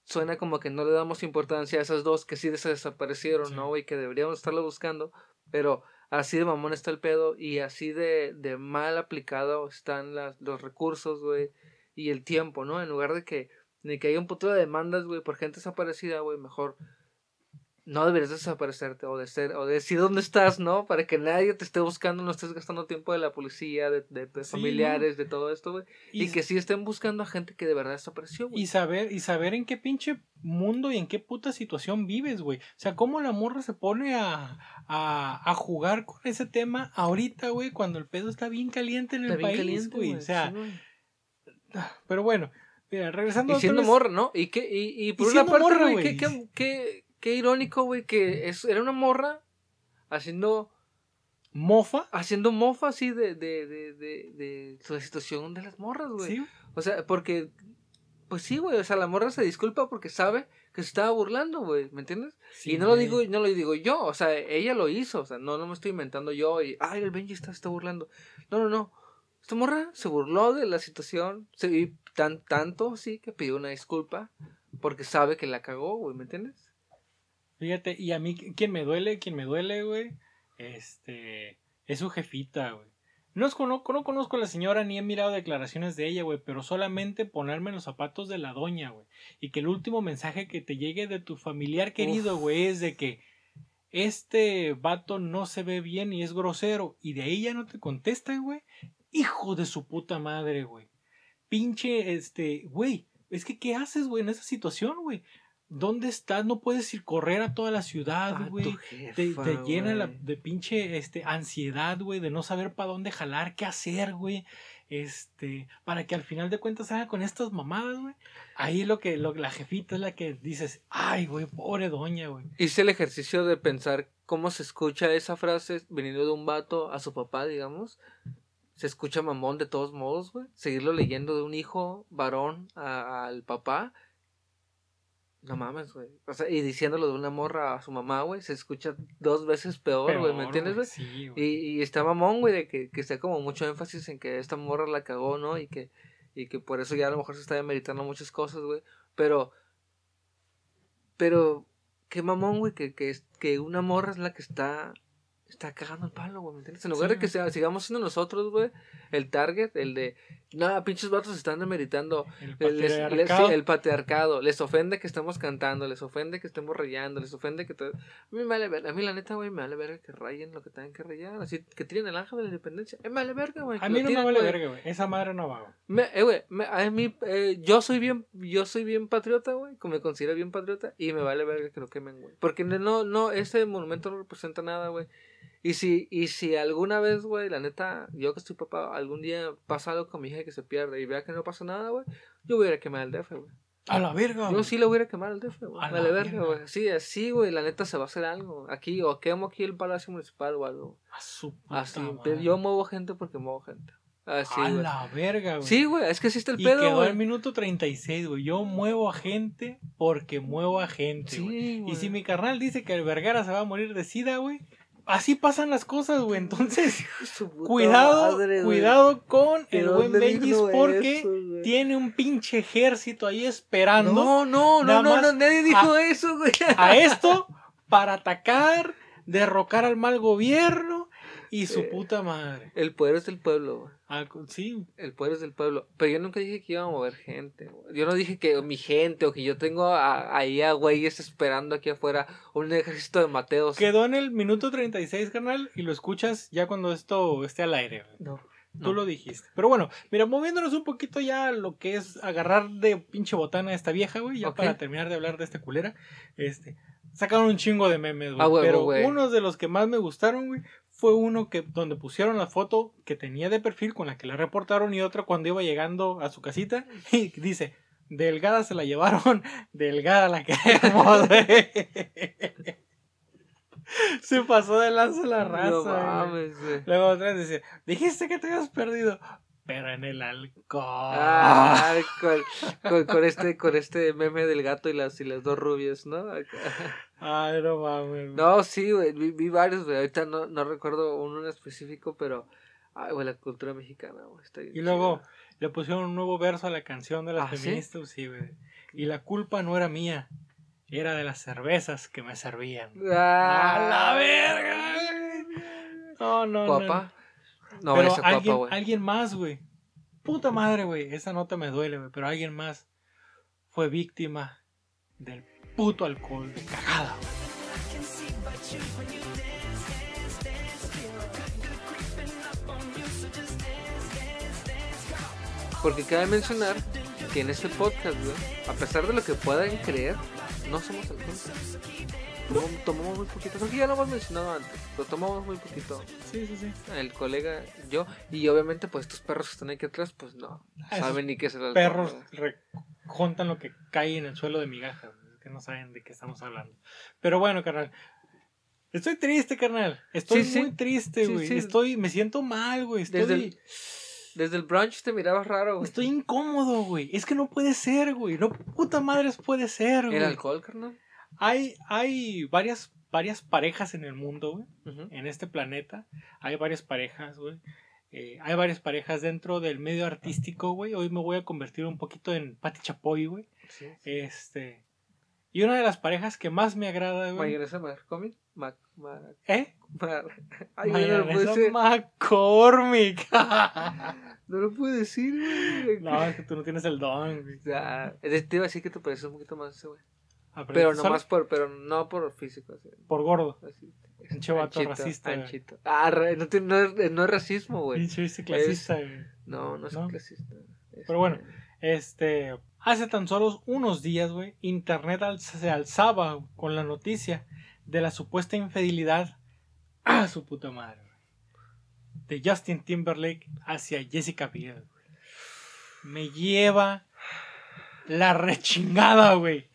suena como que no le damos importancia a esas dos que sí desaparecieron, ¿no, güey? Que deberíamos estarlo buscando, pero así de mamón está el pedo y así de, de mal aplicado están las, los recursos, güey, y el tiempo, ¿no? En lugar de que, de que haya un puto de demandas, güey, por gente desaparecida, güey, mejor no deberías desaparecerte o de ser o de decir dónde estás, ¿no? Para que nadie te esté buscando, no estés gastando tiempo de la policía, de, de, familiares, de todo esto, güey. Y, que sí estén buscando a gente que de verdad desapareció, güey. Y saber, y saber en qué pinche mundo y en qué puta situación vives, güey. O sea, cómo la morra se pone a, a, a jugar con ese tema ahorita, güey, cuando el pedo está bien caliente en el país, güey. O sea, pero bueno, mira, regresando y siendo morra, ¿no? Y que, y, y por una parte, güey, ¿qué, qué irónico, güey, que es, era una morra haciendo mofa. Haciendo mofa así de, de, de, de, de la situación de las morras, güey. O sea, porque, pues sí, güey, o sea, la morra se disculpa porque sabe que se estaba burlando, güey, ¿me entiendes? y no lo digo, no lo digo yo, o sea, ella lo hizo, o sea, no, no me estoy inventando yo y, ay, el Benji está, está burlando. No, no, no. Esta morra se burló de la situación, se, tan, tanto, sí, que pidió una disculpa porque sabe que la cagó, güey, ¿me entiendes? Fíjate, y a mí, quien me duele, quien me duele, güey, este, es su jefita, güey. No, conozco, no conozco a la señora ni he mirado declaraciones de ella, güey, pero solamente ponerme en los zapatos de la doña, güey. Y que el último mensaje que te llegue de tu familiar querido, güey, es de que este vato no se ve bien y es grosero. Y de ahí ya no te contestan, güey. Hijo de su puta madre, güey. Pinche, este, güey. Es que, ¿qué haces, güey, en esa situación, güey? ¿Dónde estás? No puedes ir correr a toda la ciudad, A tu güey. Te, te llena la- de pinche este, ansiedad, güey, de no saber para dónde jalar, qué hacer, güey. Este, para que al final de cuentas haga con estas mamadas, güey. Ahí lo que lo, la jefita es la que dices, ay, güey, pobre doña, güey. Hice el ejercicio de pensar cómo se escucha esa frase viniendo de un vato a su papá, digamos. Se escucha mamón de todos modos, güey. Seguirlo leyendo de un hijo varón al papá. No mames, güey. O sea, y diciéndolo de una morra a su mamá, güey. Se escucha dos veces peor, güey. ¿Me entiendes, güey? Sí. Y, y está mamón, güey, de que, que esté como mucho énfasis en que esta morra la cagó, ¿no? Y que, y que por eso ya a lo mejor se está demeritando muchas cosas, güey. Pero, pero, qué mamón, güey, que, que, que una morra es la que está, está cagando el palo, güey, ¿me entiendes? En lugar Sí, de que sea, sigamos siendo nosotros, güey, el target, el de, nada, pinches vatos están demeritando. El Les- les- les- patriarcado. sí, el patriarcado. Les ofende que estemos cantando, les ofende que estemos rayando, les ofende que... todo- A mí me vale ver, a mí la neta, güey, me vale verga que rayen lo que tengan que rayar. Así que tiren el ángel de la independencia. Eh, me vale verga, güey. A mí no me vale verga, güey. Esa madre no va, güey. Eh, güey, a mí, eh, yo soy bien, yo soy bien patriota, güey, como me considero bien patriota, y me vale verga que lo quemen, güey. Porque no, no, ese monumento no representa nada, güey. Y si, y si alguna vez, güey, la neta, yo que estoy papá, algún día pasa algo con mi hija que se pierde y vea que no pasa nada, güey, yo voy a ir a quemar el DF, güey. A la verga, Yo sí le voy a quemar el DF, güey. A la verga, güey. Sí, así, güey, la neta se va a hacer algo. Aquí, o quemo aquí el Palacio Municipal o algo. A su puta Así, madre. yo muevo gente porque muevo gente. Así, a la verga, güey. Sí, güey, es que está el y pedo, quedó güey. el minuto 36, güey. Yo muevo a gente porque muevo a gente, güey. Sí, Y si mi carnal dice que el Vergara se va a morir de sida, güey. Así pasan las cosas, güey. Entonces, cuidado, madre, cuidado con ¿De el buen vino porque eso, tiene un pinche ejército ahí esperando No, no, no, no, no, nadie dijo eso, güey. a esto para atacar, derrocar al mal gobierno y su Eh. puta madre. El poder es del pueblo, güey. Ah, sí, El poder es del pueblo. Pero yo nunca dije que iba a mover gente. Yo no dije que mi gente o que yo tengo a- ahí a güeyes esperando aquí afuera un ejército de Mateos. quedó en el minuto 36, carnal, y lo escuchas ya cuando esto esté al aire. No. Tú no. lo dijiste. Pero bueno, mira, moviéndonos un poquito ya lo que es agarrar de pinche botana a esta vieja, güey, ya para terminar de hablar de esta culera. Este, sacaron un chingo de memes, güey. Ah, pero güey. uno de los que más me gustaron, güey, fue uno que donde pusieron la foto que tenía de perfil con la que la reportaron y otra cuando iba llegando a su casita y dice, delgada se la llevaron, delgada la queremos. Se pasó de lanza la raza. No mames. Luego otra vez dice, dijiste que te habías perdido, pero en el alcohol. Ah, con, con, con este, con este meme del gato y las, y las dos rubias, ¿no? Ay, no mames. No, sí, güey, vi, vi varios, güey. Ahorita no, no recuerdo uno en específico, pero. Ay, güey, la cultura mexicana, güey. Está bien Y luego le pusieron un nuevo verso a la canción de las ¿Ah, feministas, sí, güey. Y la culpa no era mía, era de las cervezas que me servían. ¡Ah, ¡A la verga! No, no, no. ¿Guapa? No, pero esa alguien, alguien más, güey. Puta madre, güey. Esa nota me duele, güey. Pero alguien más fue víctima del puto alcohol de cagada, güey. Porque cabe mencionar que en este podcast, güey, a pesar de lo que puedan creer, no somos alcohólicos. Tomamos, tomamos muy poquito. Creo que ya lo hemos mencionado antes, pero tomamos muy poquito. Sí, sí, sí. El colega, yo, y obviamente, pues estos perros que están aquí atrás, pues no, saben ni qué es el Perros juntan lo que cae en el suelo de migajas, que no saben de qué estamos hablando. Pero bueno, carnal. Estoy triste, carnal. Estoy Sí, sí. muy triste, güey. sí. Estoy, me siento mal, güey. Estoy, Desde el- Desde el brunch te mirabas raro, güey. estoy incómodo, güey. Es que no puede ser, güey. No puta madres puede ser, güey. ¿El alcohol, carnal? Hay, hay varias, varias parejas en el mundo, güey. En este planeta. Hay varias parejas, güey. Eh, hay varias parejas dentro del medio artístico, güey. Hoy me voy a convertir un poquito en Pati Chapoy, güey. Sí. Este. Y una de las parejas que más me agrada, güey. Mayonesa McCormick. Mac, Mac, ¿Eh? Mac- Ay, Mayonesa decir. McCormick. No lo puedo decir, güey. no, es que tú no tienes el don, güey. Ya, te iba a decir que te pareces un poquito más ese güey. Pero nomás por, pero no por físico, así. Por gordo. así. Pinche vato Anchito, racista. Anchito. Ah, no, es, no es racismo, güey. Pinche clasista, güey. No, no es ¿No? clasista. Pero bueno. Este, Este. Hace tan solo unos días, güey, Internet se alzaba con la noticia de la supuesta infidelidad a su puta madre, De Justin Timberlake hacia Jessica Biel, Me lleva la rechingada, güey.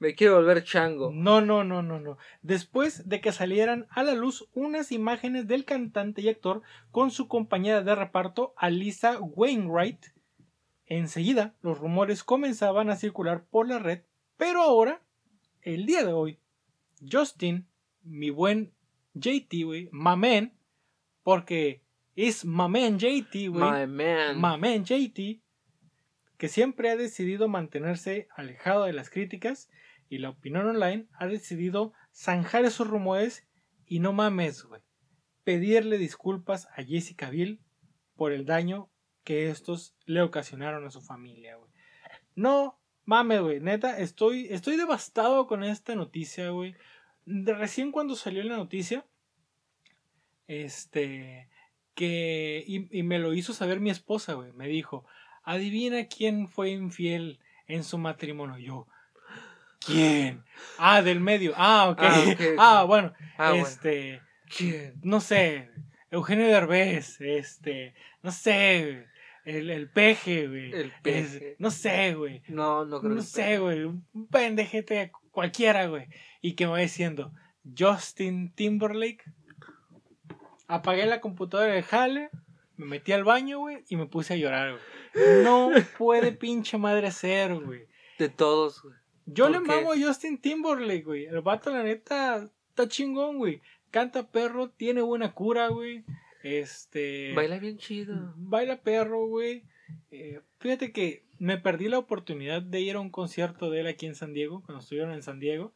Me quiero volver chango. No, no, no, no, no. Después de que salieran a la luz unas imágenes del cantante y actor con su compañera de reparto, Alisa Wainwright, enseguida los rumores comenzaban a circular por la red, pero ahora, el día de hoy, Justin, mi buen JT, güey, mamen, porque es mamen JT, güey. My man. Mamen JT, que siempre ha decidido mantenerse alejado de las críticas y la opinión online ha decidido zanjar esos rumores y no mames, güey. Pedirle disculpas a Jessica Biel por el daño que estos le ocasionaron a su familia, güey. No mames, güey. Neta, estoy, estoy devastado con esta noticia, güey. Recién cuando salió la noticia, este, que, y, y me lo hizo saber mi esposa, güey. Me dijo, adivina quién fue infiel en su matrimonio. Yo, ¿Quién? Ah, del medio. Ah, ok. Ah, ah bueno. Ah, este. ¿Quién? No sé. Eugenio Derbez. Este. No sé. El, el peje, güey. El peje. no sé, güey. No, no creo. No sé, güey. Un pendejete cualquiera, güey. Y que me va diciendo. Justin Timberlake. Apagué la computadora de Jale. Me metí al baño, güey. Y me puse a llorar, güey. No puede pinche madre ser, güey. De todos, güey. Yo le mamo a Justin Timberlake, güey. El vato, la neta, está chingón, güey. Canta perro, tiene buena cura, güey. Este. Baila bien chido. Baila perro, güey. Eh, fíjate que me perdí la oportunidad de ir a un concierto de él aquí en San Diego, cuando estuvieron en San Diego.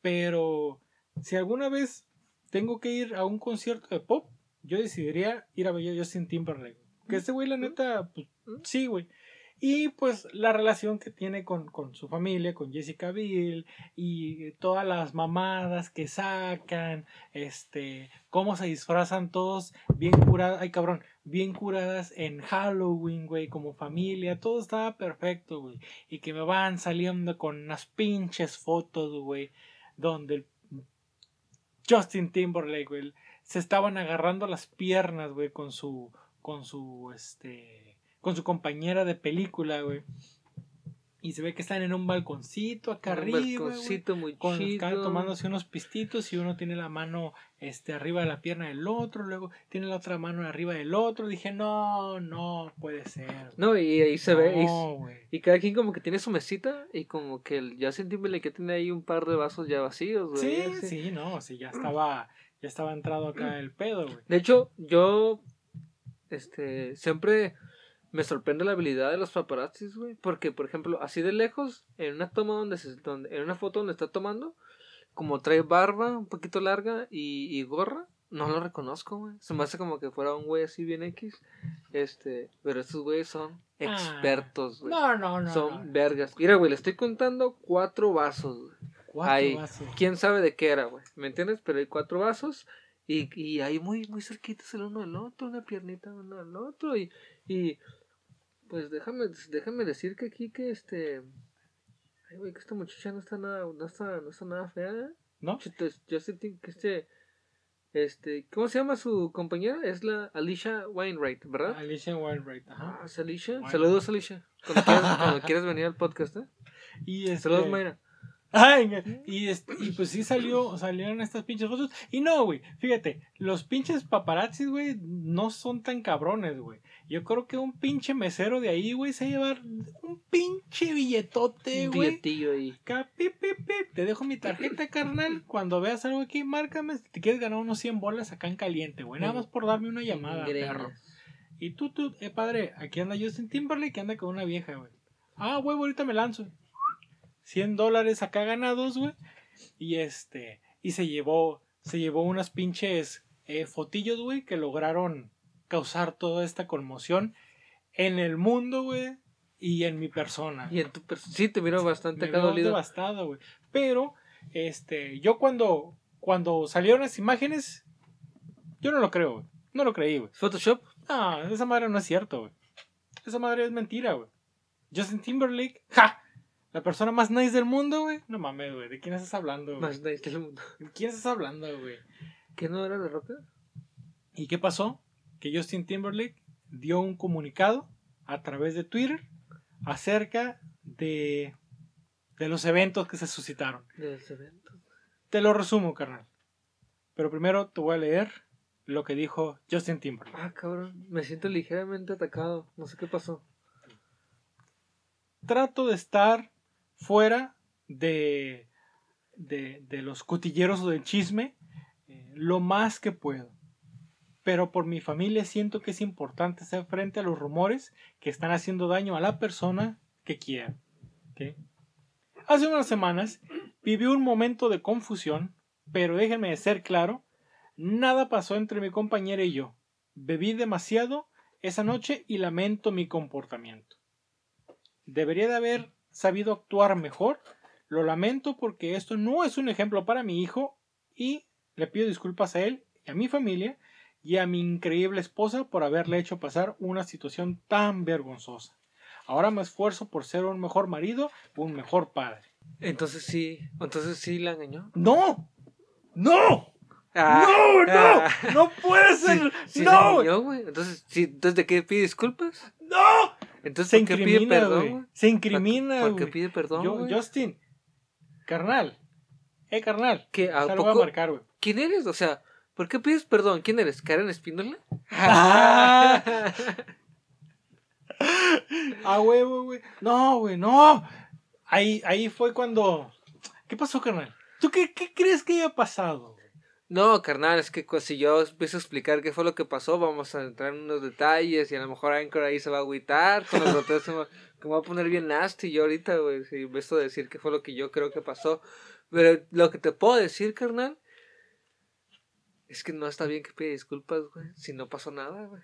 Pero si alguna vez tengo que ir a un concierto de pop, yo decidiría ir a ver a Justin Timberlake. Que ese güey, la neta, pues sí, güey. Y pues la relación que tiene con, con, su familia, con Jessica Biel, y todas las mamadas que sacan, este, cómo se disfrazan todos bien curadas, ay cabrón, bien curadas en Halloween, güey, como familia, todo estaba perfecto, güey. Y que me van saliendo con unas pinches fotos, güey, donde Justin Timberlake, güey, se estaban agarrando las piernas, güey, con su, con su, este, con su compañera de película, güey. Y se ve que están en un balconcito acá un arriba. Balconcito muy con, chido. tomándose unos pistitos y uno tiene la mano este, arriba de la pierna del otro, luego tiene la otra mano arriba del otro. Dije, no, no puede ser. No, y ahí se ve. Y, y, cada quien como que tiene su mesita y como que el, ya sentímele que tiene ahí un par de vasos ya vacíos, güey. Sí, sí, no, sí, ya estaba, ya estaba entrado acá el pedo, güey. De hecho, yo, este, siempre me sorprende la habilidad de los paparazzis, güey. Porque, por ejemplo, así de lejos, en una toma donde se, donde, en una foto donde está tomando, como trae barba un poquito larga y, y gorra, no lo reconozco, güey. Se me hace como que fuera un güey así bien X. Este, pero estos güeyes son ah. expertos, güey. no, no, no. Son vergas. Mira, güey, le estoy contando cuatro vasos, güey. Cuatro vasos. ¿Quién sabe de qué era, güey? ¿Me entiendes? Pero hay cuatro vasos. Y, y ahí muy, muy cerquitos el uno del otro, una piernita uno del otro. Y, y pues déjame, déjame decir que aquí que este. Ay, güey, que esta muchacha no está nada, no está, no está nada fea. ¿No? Yo sé que este. Este, ¿cómo se llama su compañera? Es la Alicia Wainwright, ¿verdad? Alicia Wainwright, ajá. Ah, es Alicia. Saludos, Alicia. Cuando quieras, cuando quieras venir al podcast, ¿eh? Y este... Saludos, Mayra. Ay, y, y pues sí salió, salieron estas pinches fotos. Y no, güey, fíjate, los pinches paparazzis, güey, no son tan cabrones, güey. Yo creo que un pinche mesero de ahí, güey, se va a llevar un pinche billetote, güey. Billetillo ahí. Te dejo mi tarjeta, carnal. Cuando veas algo aquí, márcame si te quieres ganar unos 100 bolas acá en caliente, güey. Nada más por darme una llamada, perro. Y tú, tú, eh, padre, aquí anda Justin Timberlake que anda con una vieja, güey. Ah, güey, ahorita me lanzo. 100 dólares acá ganados, güey. Y este, y se llevó, se llevó unas pinches eh, fotillos, güey, que lograron causar toda esta conmoción en el mundo, güey, y en mi persona. Y en tu persona. Sí, te miro bastante acá dolido. devastado, güey. Pero, este, yo cuando, cuando salieron las imágenes, yo no lo creo, güey. No lo creí, güey. ¿Photoshop? No, esa madre no es cierto, güey. Esa madre es mentira, güey. Justin Timberlake, ¡ja! La persona más nice del mundo, güey. No mames, güey. ¿De quién estás hablando, güey? Más nice del mundo. ¿De quién estás hablando, güey? ¿Qué no era de roca? ¿Y qué pasó? Que Justin Timberlake dio un comunicado a través de Twitter acerca de, de los eventos que se suscitaron. De ese evento. Te lo resumo, carnal. Pero primero te voy a leer lo que dijo Justin Timberlake. Ah, cabrón. Me siento ligeramente atacado. No sé qué pasó. Trato de estar fuera de, de, de los cotilleros o del chisme eh, lo más que puedo. Pero por mi familia siento que es importante hacer frente a los rumores que están haciendo daño a la persona que quieran. ¿ok? Hace unas semanas viví un momento de confusión, pero déjenme ser claro, nada pasó entre mi compañera y yo. Bebí demasiado esa noche y lamento mi comportamiento. Debería de haber sabido actuar mejor. Lo lamento porque esto no es un ejemplo para mi hijo y le pido disculpas a él y a mi familia y a mi increíble esposa por haberle hecho pasar una situación tan vergonzosa. Ahora me esfuerzo por ser un mejor marido, un mejor padre. Entonces sí. Entonces sí la engañó. ¡No! ¡No! Ah, ¡No, no! ah. ¡No puede ser! Sí la ¡No! engañó. Entonces, sí, entonces, ¿de qué pide disculpas? ¡No! Entonces, Se ¿por qué pide incrimina, perdón? Se incrimina, ¿Por qué güey. pide perdón, Yo-? Justin, carnal. Eh, carnal. ¿Qué? ¿A Se lo voy a poco? marcar, güey. ¿Quién eres? O sea, ¿por qué pides perdón? ¿Quién eres? ¿Karen Espíndola? Ah. Ah, huevo, güey. No, güey, no. Ahí, ahí fue cuando. ¿Qué pasó, carnal? ¿Tú qué, qué crees que haya pasado? No, carnal, es que si yo empiezo a explicar qué fue lo que pasó, vamos a entrar en unos detalles y a lo mejor Anchor ahí se va a agüitar, con los que me va a poner bien nasty yo ahorita, güey, si empiezo a decir qué fue lo que yo creo que pasó. Pero lo que te puedo decir, carnal, es que no está bien que pida disculpas, güey, si no pasó nada, güey.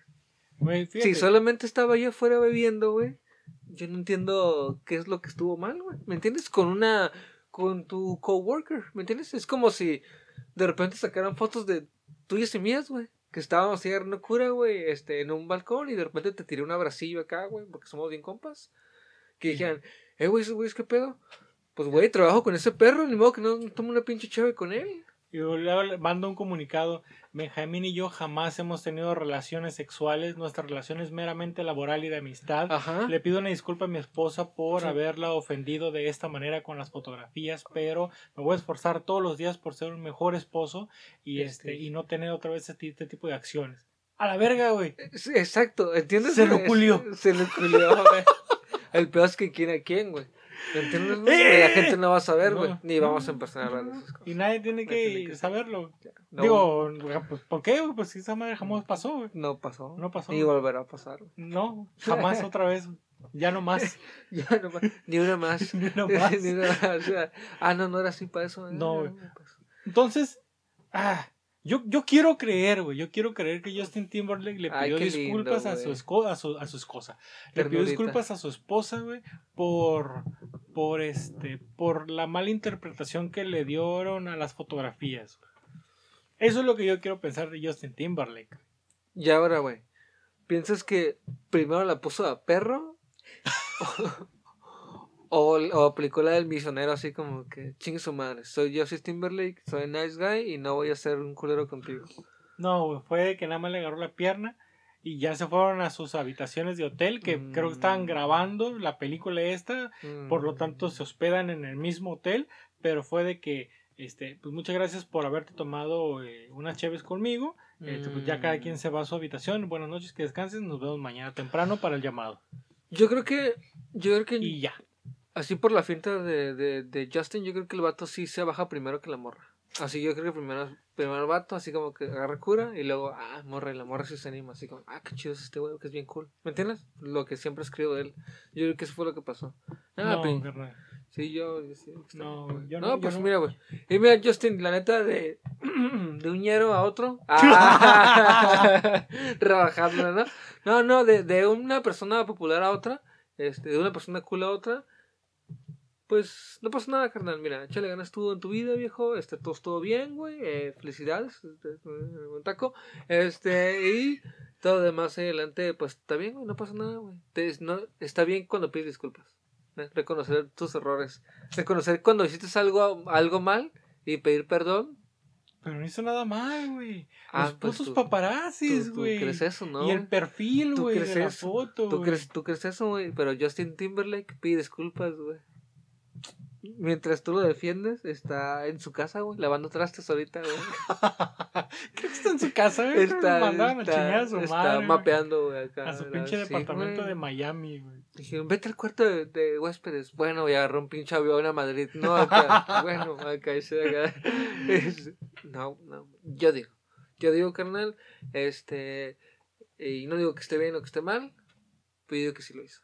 Güey. Si solamente estaba yo afuera bebiendo, güey, yo no entiendo qué es lo que estuvo mal, güey. ¿Me entiendes? Con una, con tu coworker, ¿me entiendes? Es como si de repente sacaran fotos de tuyas y mías, güey. Que estábamos así agarrando cura, güey, este, en un balcón y de repente te tiré un abracillo acá, güey, porque somos bien compas. Que dijeran, eh, güey, esos güeyes, ¿qué pedo? Pues, güey, trabajo con ese perro, ni modo que no tome una pinche chave con él. Y luego mando un comunicado. Benjamín y yo jamás hemos tenido relaciones sexuales. Nuestra relación es meramente laboral y de amistad. Ajá. Le pido una disculpa a mi esposa por Sí. haberla ofendido de esta manera con las fotografías, pero me voy a esforzar todos los días por ser un mejor esposo y Este- este y no tener otra vez este, este tipo de acciones. A la verga, güey. Sí, exacto, ¿entiendes? Se lo culió. Se lo culió, güey. El peor es que quién a quién, güey. ¿Entiendes? güey? ¡Eh! La gente no va a saber, No, güey. Ni vamos a empezar a hablar de esas cosas. Y nadie tiene que, tiene que saberlo. No, Digo, pues, ¿por qué? güey? Pues si esa madre jamás pasó, güey. no pasó. No pasó. Ni volverá a pasar. güey. No, jamás otra vez. Ya no más. Ya no más. Ni una más. Ni una más. Ni una más. Ah, no, no era así para eso. No, güey. Entonces, ah, yo, yo quiero creer, güey. Yo quiero creer que Justin Timberlake le Ay, pidió lindo, disculpas a, su a, su, a su esposa. Le pidió disculpas a su esposa, güey, por, por, este, por la mala interpretación que le dieron a las fotografías. Eso es lo que yo quiero pensar de Justin Timberlake. Y ahora, güey. ¿Piensas que primero la puso a perro? o, o aplicó la del misionero así como que chingue su madre. Soy Justin Timberlake, soy nice guy y no voy a ser un culero contigo. No, fue de que nada más le agarró la pierna y ya se fueron a sus habitaciones de hotel, que creo que estaban Mm. grabando la película esta, por lo tanto se hospedan en el mismo hotel, pero fue de que, este, pues muchas gracias por haberte tomado eh, unas cheves conmigo, este, pues ya cada quien Mm. se va a su habitación, buenas noches, que descansen, nos vemos mañana temprano para el llamado. Yo creo que. Yo creo que. Y ya. Así por la finta de, de, de Justin, yo creo que el vato sí se baja primero que la morra. Así yo creo que primero, primero el vato, así como que agarra cura y luego, ah, morra, y la morra sí se anima, así como, ah, qué chido es este güey, que es bien cool. ¿Me entiendes? Lo que siempre escribo de él. Yo creo que eso fue lo que pasó. Ah, no, pero- carnal. Sí, yo. sí, No, bien. yo no, no- yo pues no. mira, güey. Y mira, Justin, la neta, de, de un ñero a otro. Ah, rebajando, ¿no? No, no, de, de una persona popular a otra. Este, de una persona cool a otra. Pues no pasa nada, carnal. Mira, échale ganas tú en tu vida, viejo. Este, todo estuvo bien, güey. Eh, felicidades. Este, eh, buen taco. Este, y todo demás adelante, pues está bien, güey. No pasa nada, güey. Te- no, está bien cuando pides disculpas. ¿eh? reconocer tus errores, reconocer cuando hiciste algo, algo mal y pedir perdón. Pero no hizo nada mal, güey. Ah, Los pues putos tú- paparazzis, tú, tú güey. crees eso, ¿no? Y el perfil, güey, de la foto, ¿Tú güey. crees, tú crees eso, güey, pero Justin Timberlake pide disculpas, güey. Mientras tú lo defiendes, está en su casa, güey, lavando trastes ahorita, güey. Creo que está en su casa, güey. Está, a está- chingar a su está madre, mapeando, güey, acá. A su pinche departamento de Miami, güey. Dijeron, vete al cuarto de, de huéspedes. Bueno, y agarró un pinche avión a Madrid. No, acá. bueno, acá, ese acá. Es- no, no. Yo digo. Yo digo, carnal. Este. Y no digo que esté bien o que esté mal. Pero digo que sí lo hizo.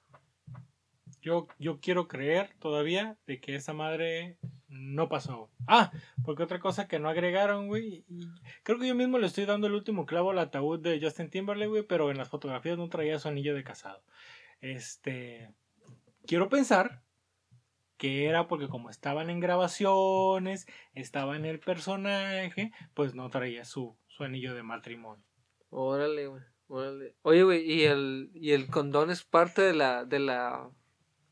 Yo, yo quiero creer todavía de que esa madre no pasó. Ah, porque otra cosa que no agregaron, güey. Creo que yo mismo le estoy dando el último clavo al ataúd de Justin Timberlake, güey, pero en las fotografías no traía su anillo de casado. Este. Quiero pensar que era porque como estaban en grabaciones, estaba en el personaje, pues no traía su, su anillo de matrimonio. Órale, güey. Órale. Oye, güey, ¿y el, ¿y el condón es parte de la. de la.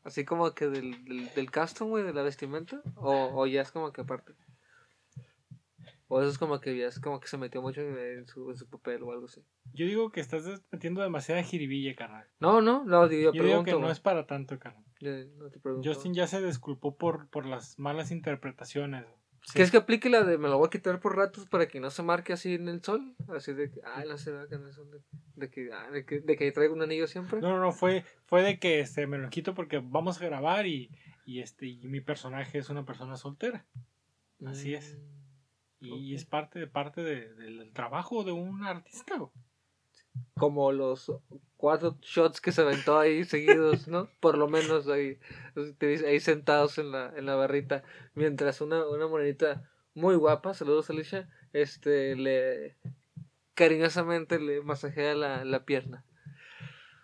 Así como que del, del, del custom, güey, de la vestimenta? ¿O, o ya es como que aparte? O eso es como que ya es como que se metió mucho en su, en su papel o algo así. Yo digo que estás metiendo demasiada jiribilla, carnal. No, no, no, yo, Yo, pregunto. digo que no es para tanto, carnal. Yo no te pregunto. Justin ya se disculpó por, por las malas interpretaciones. Sí. ¿Quieres que aplique la de me lo voy a quitar por ratos para que no se marque así en el sol? Así de que, ay, no se que no es un- de, de que, ah, de que, de que traigo un anillo siempre. No, no, no, fue, fue de que este, me lo quito porque vamos a grabar y, y, este, y mi personaje es una persona soltera. así es. Mm, Y es parte de parte de- del trabajo de un artista. Como los cuatro shots que se aventó ahí seguidos, ¿no? Por lo menos ahí, ahí sentados en la, en la barrita. Mientras una, una morenita muy guapa, saludos Alicia, este, le cariñosamente le masajea la, la pierna.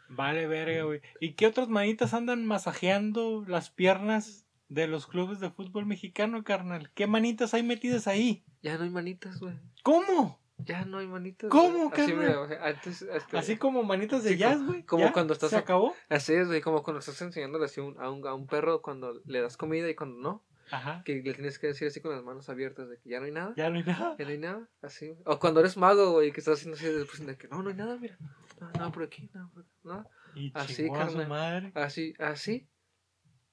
Vale, verga, güey. ¿Y qué otras manitas andan masajeando las piernas de los clubes de fútbol mexicano, carnal? ¿Qué manitas hay metidas ahí? Ya no hay manitas, güey. ¿Cómo? Ya no hay manitas. ¿Cómo. Así, mira, antes, este, Así como manitas de Sí, jazz, güey. como cuando estás ¿Se acabó? así es, güey, como cuando estás enseñándole así un- a, un, a un perro cuando le das comida y cuando no, Ajá. que le tienes que decir así con las manos abiertas de que ya no hay nada. Ya no hay nada. Ya no hay nada, así. O cuando eres mago, güey, que estás haciendo así después de que no, no hay nada, mira. No, nada por aquí, nada por aquí, nada. Y Así, carnal. madre. Así, así.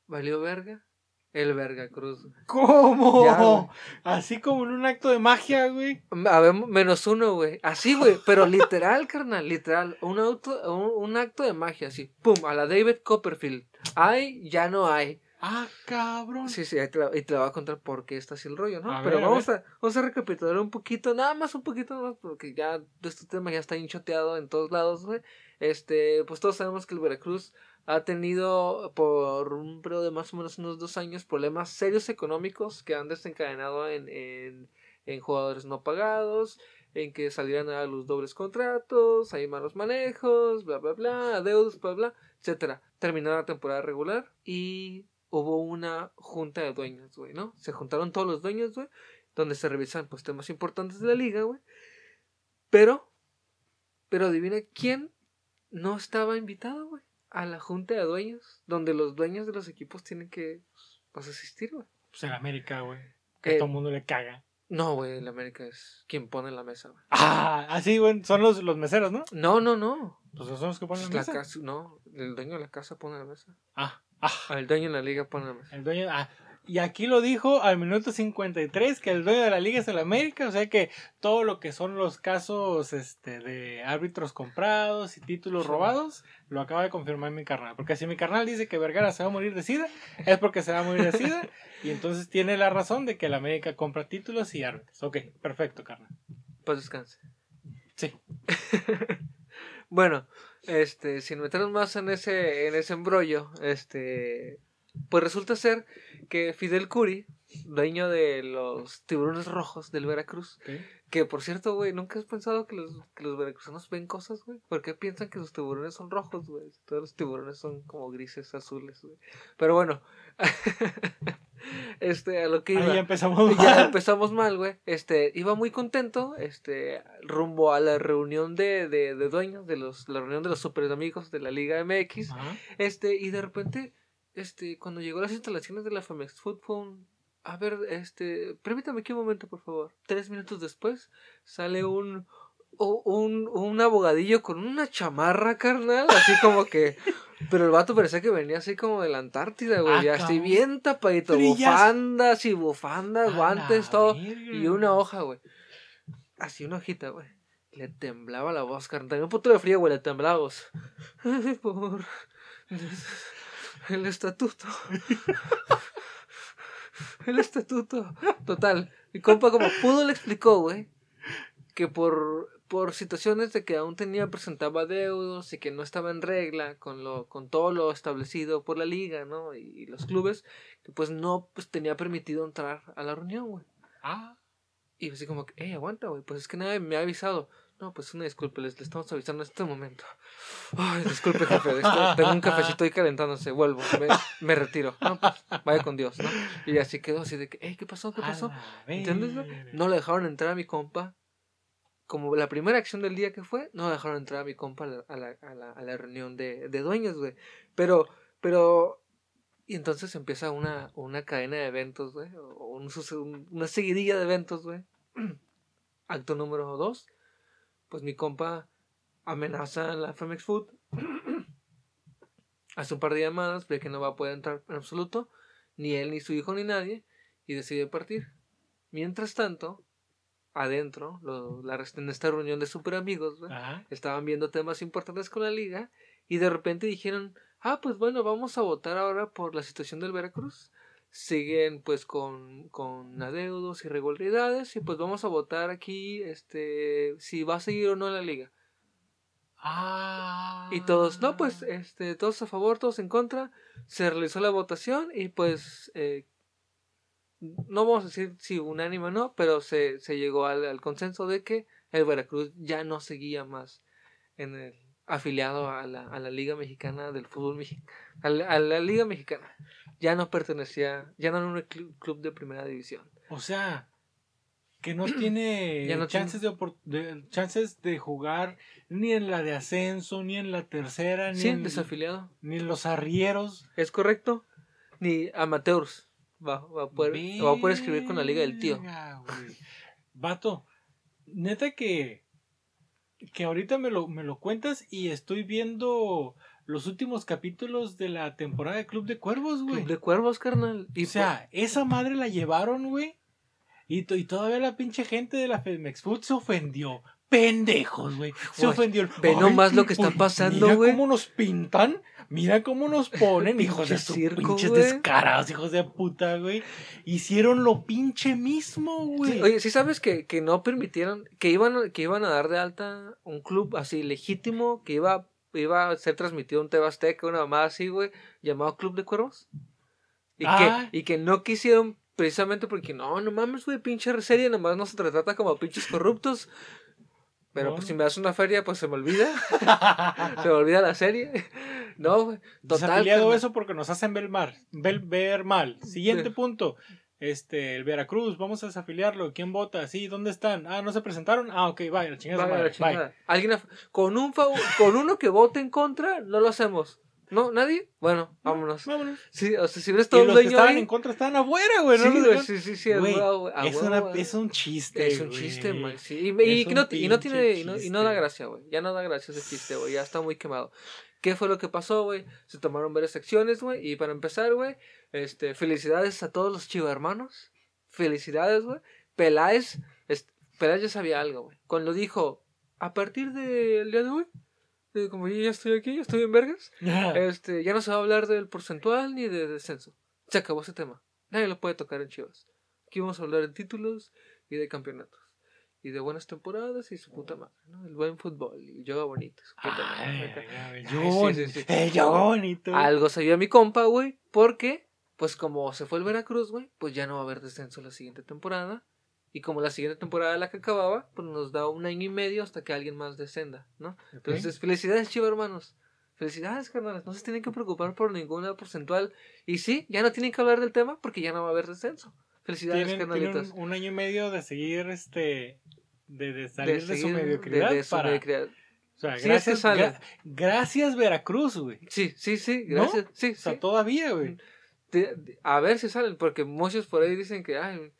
Valió verga. El verga cruz. güey. ¿Cómo? Ya, güey. Así como en un acto de magia, güey. A ver, menos uno, güey. Así, güey. Pero literal, carnal, literal. Un, auto, un, un acto de magia, así. Pum, a la David Copperfield. Hay, ya no hay. Ah, cabrón. Sí, sí, ahí te la, y te la voy a contar por qué está así el rollo, ¿no? A Pero ver, a vamos, a, vamos a recapitular un poquito, nada más un poquito más, porque ya este tema ya está hinchoteado en todos lados, güey. Este, pues todos sabemos que el Veracruz ha tenido por un periodo de más o menos unos dos años problemas serios económicos que han desencadenado en, en, en jugadores no pagados, en que salieran a los dobles contratos, hay malos manejos, bla, bla, bla, adeudos, bla, bla, etcétera. Terminó la temporada regular y hubo una junta de dueños, güey, ¿no? Se juntaron todos los dueños, güey, donde se revisan pues temas importantes de la liga, güey. Pero, pero adivina quién no estaba invitado, güey, a la junta de dueños, donde los dueños de los equipos tienen que pues, asistir, güey. Pues en América, güey. Que Eh, todo el mundo le caga. No, güey, el América es quien pone la mesa, güey. Ah, así, güey. Son los, los meseros, ¿no? No, no, no. Pues son los que ponen Pues la la mesa. casa, no, el dueño de la casa pone la mesa. Ah, ah. El dueño de la liga pone la mesa. El dueño. Ah. Y aquí lo dijo al minuto 53 que el dueño de la liga es el América. O sea que todo lo que son los casos este, de árbitros comprados y títulos robados lo acaba de confirmar mi carnal. Porque si mi carnal dice que Vergara se va a morir de sida, es porque se va a morir de sida. y entonces tiene la razón de que el América compra títulos y árbitros. Ok, perfecto, carnal. Pues descanse. Sí. Bueno, este, sin meternos más en ese, en ese embrollo, este, pues resulta ser que Fidel Curi, dueño de los tiburones rojos del Veracruz, que por cierto, güey, ¿nunca has pensado que los, que los veracruzanos ven cosas, güey? ¿Por qué piensan que sus tiburones son rojos, güey? Todos los tiburones son como grises, azules, güey. Pero bueno, este, a lo que iba. Ahí ya empezamos. Ya mal. empezamos mal, güey. Este, iba muy contento, este, rumbo a la reunión de, de, de dueños, de los, la reunión de los super amigos de la Liga MX. Ajá. Este, y de repente este, cuando llegó a las instalaciones de la Famex Food un, a ver, este, permítame aquí un momento, por favor. Tres minutos después sale un, un, un abogadillo con una chamarra, carnal, así como que, pero el vato parecía que venía así como de la Antártida, güey, Ah, así bien tapadito, bufandas y bufandas, guantes, todo, verga, y una hoja, güey. Así una hojita, güey. Le temblaba la voz, carnal. Tenía un puto de frío, güey, le temblaba la voz. Ay, por el estatuto. El estatuto. Total. Mi compa, como pudo, le explicó, güey, que por, por situaciones de que aún tenía, presentaba deudos y que no estaba en regla con, lo, con todo lo establecido por la liga, ¿no? Y, y los clubes, que pues no pues, tenía permitido entrar a la reunión, güey. Ah, Y así como que, hey, aguanta, güey, pues es que nadie me ha avisado. No, pues una disculpa, les, les estamos avisando en este momento. Ay, disculpe, jefe, esto- tengo un cafecito ahí calentándose, vuelvo, me, me retiro. No, pues, vaya con Dios, ¿no? Y así quedó, así de que, hey, ¿qué pasó? ¿Qué pasó? ¿Entiendes, verga. No le dejaron entrar a mi compa. Como la primera acción del día que fue, no dejaron entrar a mi compa a la, a la, a la, a la reunión de, de dueños, güey. Pero, pero, y entonces empieza una, una cadena de eventos, güey. O un- una seguidilla de eventos, güey. Acto número dos. Pues mi compa amenaza a la Femex Food. Hace un par de llamadas, ve que no va a poder entrar en absoluto. Ni él, ni su hijo, ni nadie. Y decide partir. Mientras tanto, adentro, lo- la, en esta reunión de super amigos, estaban viendo temas importantes con la liga y de repente dijeron, ah, pues bueno, vamos a votar ahora por la situación del Veracruz. Siguen pues con, con adeudos, irregularidades y pues vamos a votar aquí este si va a seguir o no la liga. Ah. Y todos, no, pues este, todos a favor, todos en contra. Se realizó la votación y pues eh, no vamos a decir si unánime o no, pero se, se llegó al, al consenso de que el Veracruz ya no seguía más en el afiliado a la, a la Liga Mexicana del Fútbol Mexicano, a, a la Liga Mexicana. Ya no pertenecía, ya no era un clu- club de primera división. O sea, que no tiene Ya no chances, de, de- chances de jugar ni en la de ascenso, ni en la tercera, ni, Sí, en, desafiliado. ni en los arrieros. ¿Es correcto? Ni amateurs. Va, va, a poder, va a poder escribir con la Liga del Tío. Güey. Vato, neta que, que ahorita me lo, me lo cuentas y estoy viendo los últimos capítulos de la temporada de Club de Cuervos, güey. Club de Cuervos, carnal. Y o sea, esa madre la llevaron, güey. Y, y todavía la pinche gente de la Femex Food se ofendió. Pendejos, güey. Se Güey, ofendió. ve nomás lo que está uy, pasando, Mira güey. cómo nos pintan. Mira cómo nos ponen, hijos de su circo, pinches descarados, hijos de puta, güey. Hicieron lo pinche mismo, güey. Sí, oye, ¿sí sabes que, que no permitieron, que iban, que iban a dar de alta un club así legítimo, que iba, iba a ser transmitido en TV Azteca, una mamada así, güey, llamado Club de Cuervos? Y, Ah. que, y que no quisieron precisamente porque, no, no mames, güey, pinche serie, nomás no se te trata como pinches corruptos. Pero pues si me das una feria, pues se me olvida, se me olvida la serie. No, total. Desafiliado carnal. eso porque nos hacen ver mal. Ver, ver mal. Siguiente Sí. punto. Este, el Veracruz, vamos a desafiliarlo. ¿Quién vota? Sí, ¿dónde están? Ah, ¿no se presentaron? Ah, ok, vaya, la chingada. Vaya madre, la chingada. bye. Alguien con un con uno que vote en contra, no lo hacemos. ¿No? ¿Nadie? Bueno, vámonos. Vámonos. Sí, o sea, si ves Y todo un los que dueño estaban ahí- en contra estaban afuera, güey. sí, no güey, sí, sí, sí, Güey, a es, una- güey. es un chiste. Es un güey. chiste, güey. Sí. Y, no, y no tiene, y no, y no da gracia, güey. Ya no da gracia ese chiste, güey. Ya está muy quemado. ¿Qué fue lo que pasó, güey? Se tomaron varias acciones, güey. Y para empezar, güey, este, felicidades a todos los chivo hermanos. Felicidades, güey. Peláez, ya sabía algo, güey. Cuando dijo, a partir del día de hoy, de como yo ya estoy aquí, ya estoy en vergas, este, ya no se va a hablar del porcentual ni de descenso. Se acabó ese tema. Nadie lo puede tocar en Chivas. Aquí vamos a hablar de títulos y de campeonatos. Y de buenas temporadas y su puta madre, ¿no? El buen fútbol y yoga bonito. su puta madre, Ay, acá. ay, Ay, yo sí, bonito. sí, sí. Eh, yo bonito. Algo sabía mi compa, güey, porque, pues como se fue el Veracruz, güey, pues ya no va a haber descenso la siguiente temporada. Y como la siguiente temporada la que acababa, pues nos da un año y medio hasta que alguien más descenda, ¿no? Entonces, felicidades, chivo hermanos. Felicidades, carnales. No se tienen que preocupar por ninguna porcentual. Y sí, ya no tienen que hablar del tema porque ya no va a haber descenso. Felicidades, tienen, tienen carnalitos. un, un año y medio de seguir este de, de salir de, su seguir- mediocridad de- de su para mediocridad. sea, Sí, gracias, gra- gracias Veracruz, güey. Sí, sí, sí, ¿No? gracias. Sí, O sea, sí. todavía, güey. A ver si salen, porque muchos por ahí dicen que, ay,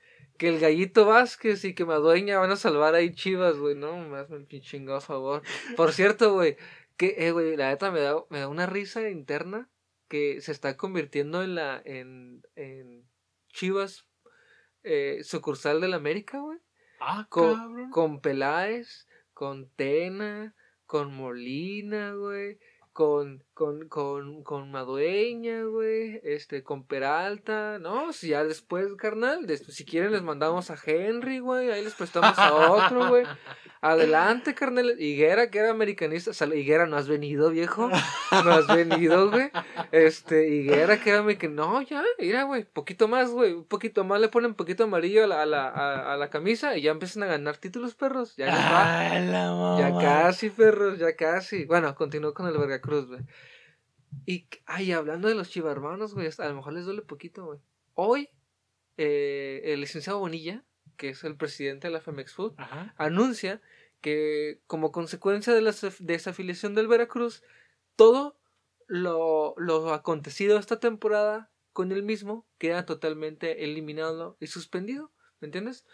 que el Gallito Vázquez y que Madueña van a salvar ahí Chivas, güey. No, me hazme pinche chingado favor. Por cierto, güey, que, eh, güey, la neta me da, me da una risa interna que se está convirtiendo en la, en, en Chivas eh, sucursal del América, güey. Ah, Co- cabrón. Con Peláez, con Tena, con Molina, güey. Con, con, con, con Madueña, güey. Este, con Peralta. No, si ya después, carnal. después, si quieren, les mandamos a Henry, güey. Ahí les prestamos a otro, güey. Adelante, carnal. Higuera, que era americanista. Sal- Higuera, no has venido, viejo. No has venido, güey. Este, Higuera, que era americanista. No, ya, mira, güey. Poquito más, güey. Un poquito más le ponen poquito amarillo a la, a la, a, a la camisa y ya empiezan a ganar títulos, perros. Ya la Ya casi, perros, ya casi. Bueno, continúo con el Veracruz, güey. Y, ay, hablando de los chivarmanos, güey, a lo mejor les duele poquito, güey. Hoy, eh, el licenciado Bonilla, que es el presidente de la Femex Food, Ajá. anuncia que como consecuencia de la desa- desafiliación del Veracruz, todo lo, lo acontecido esta temporada con el mismo queda totalmente eliminado y suspendido, ¿me entiendes?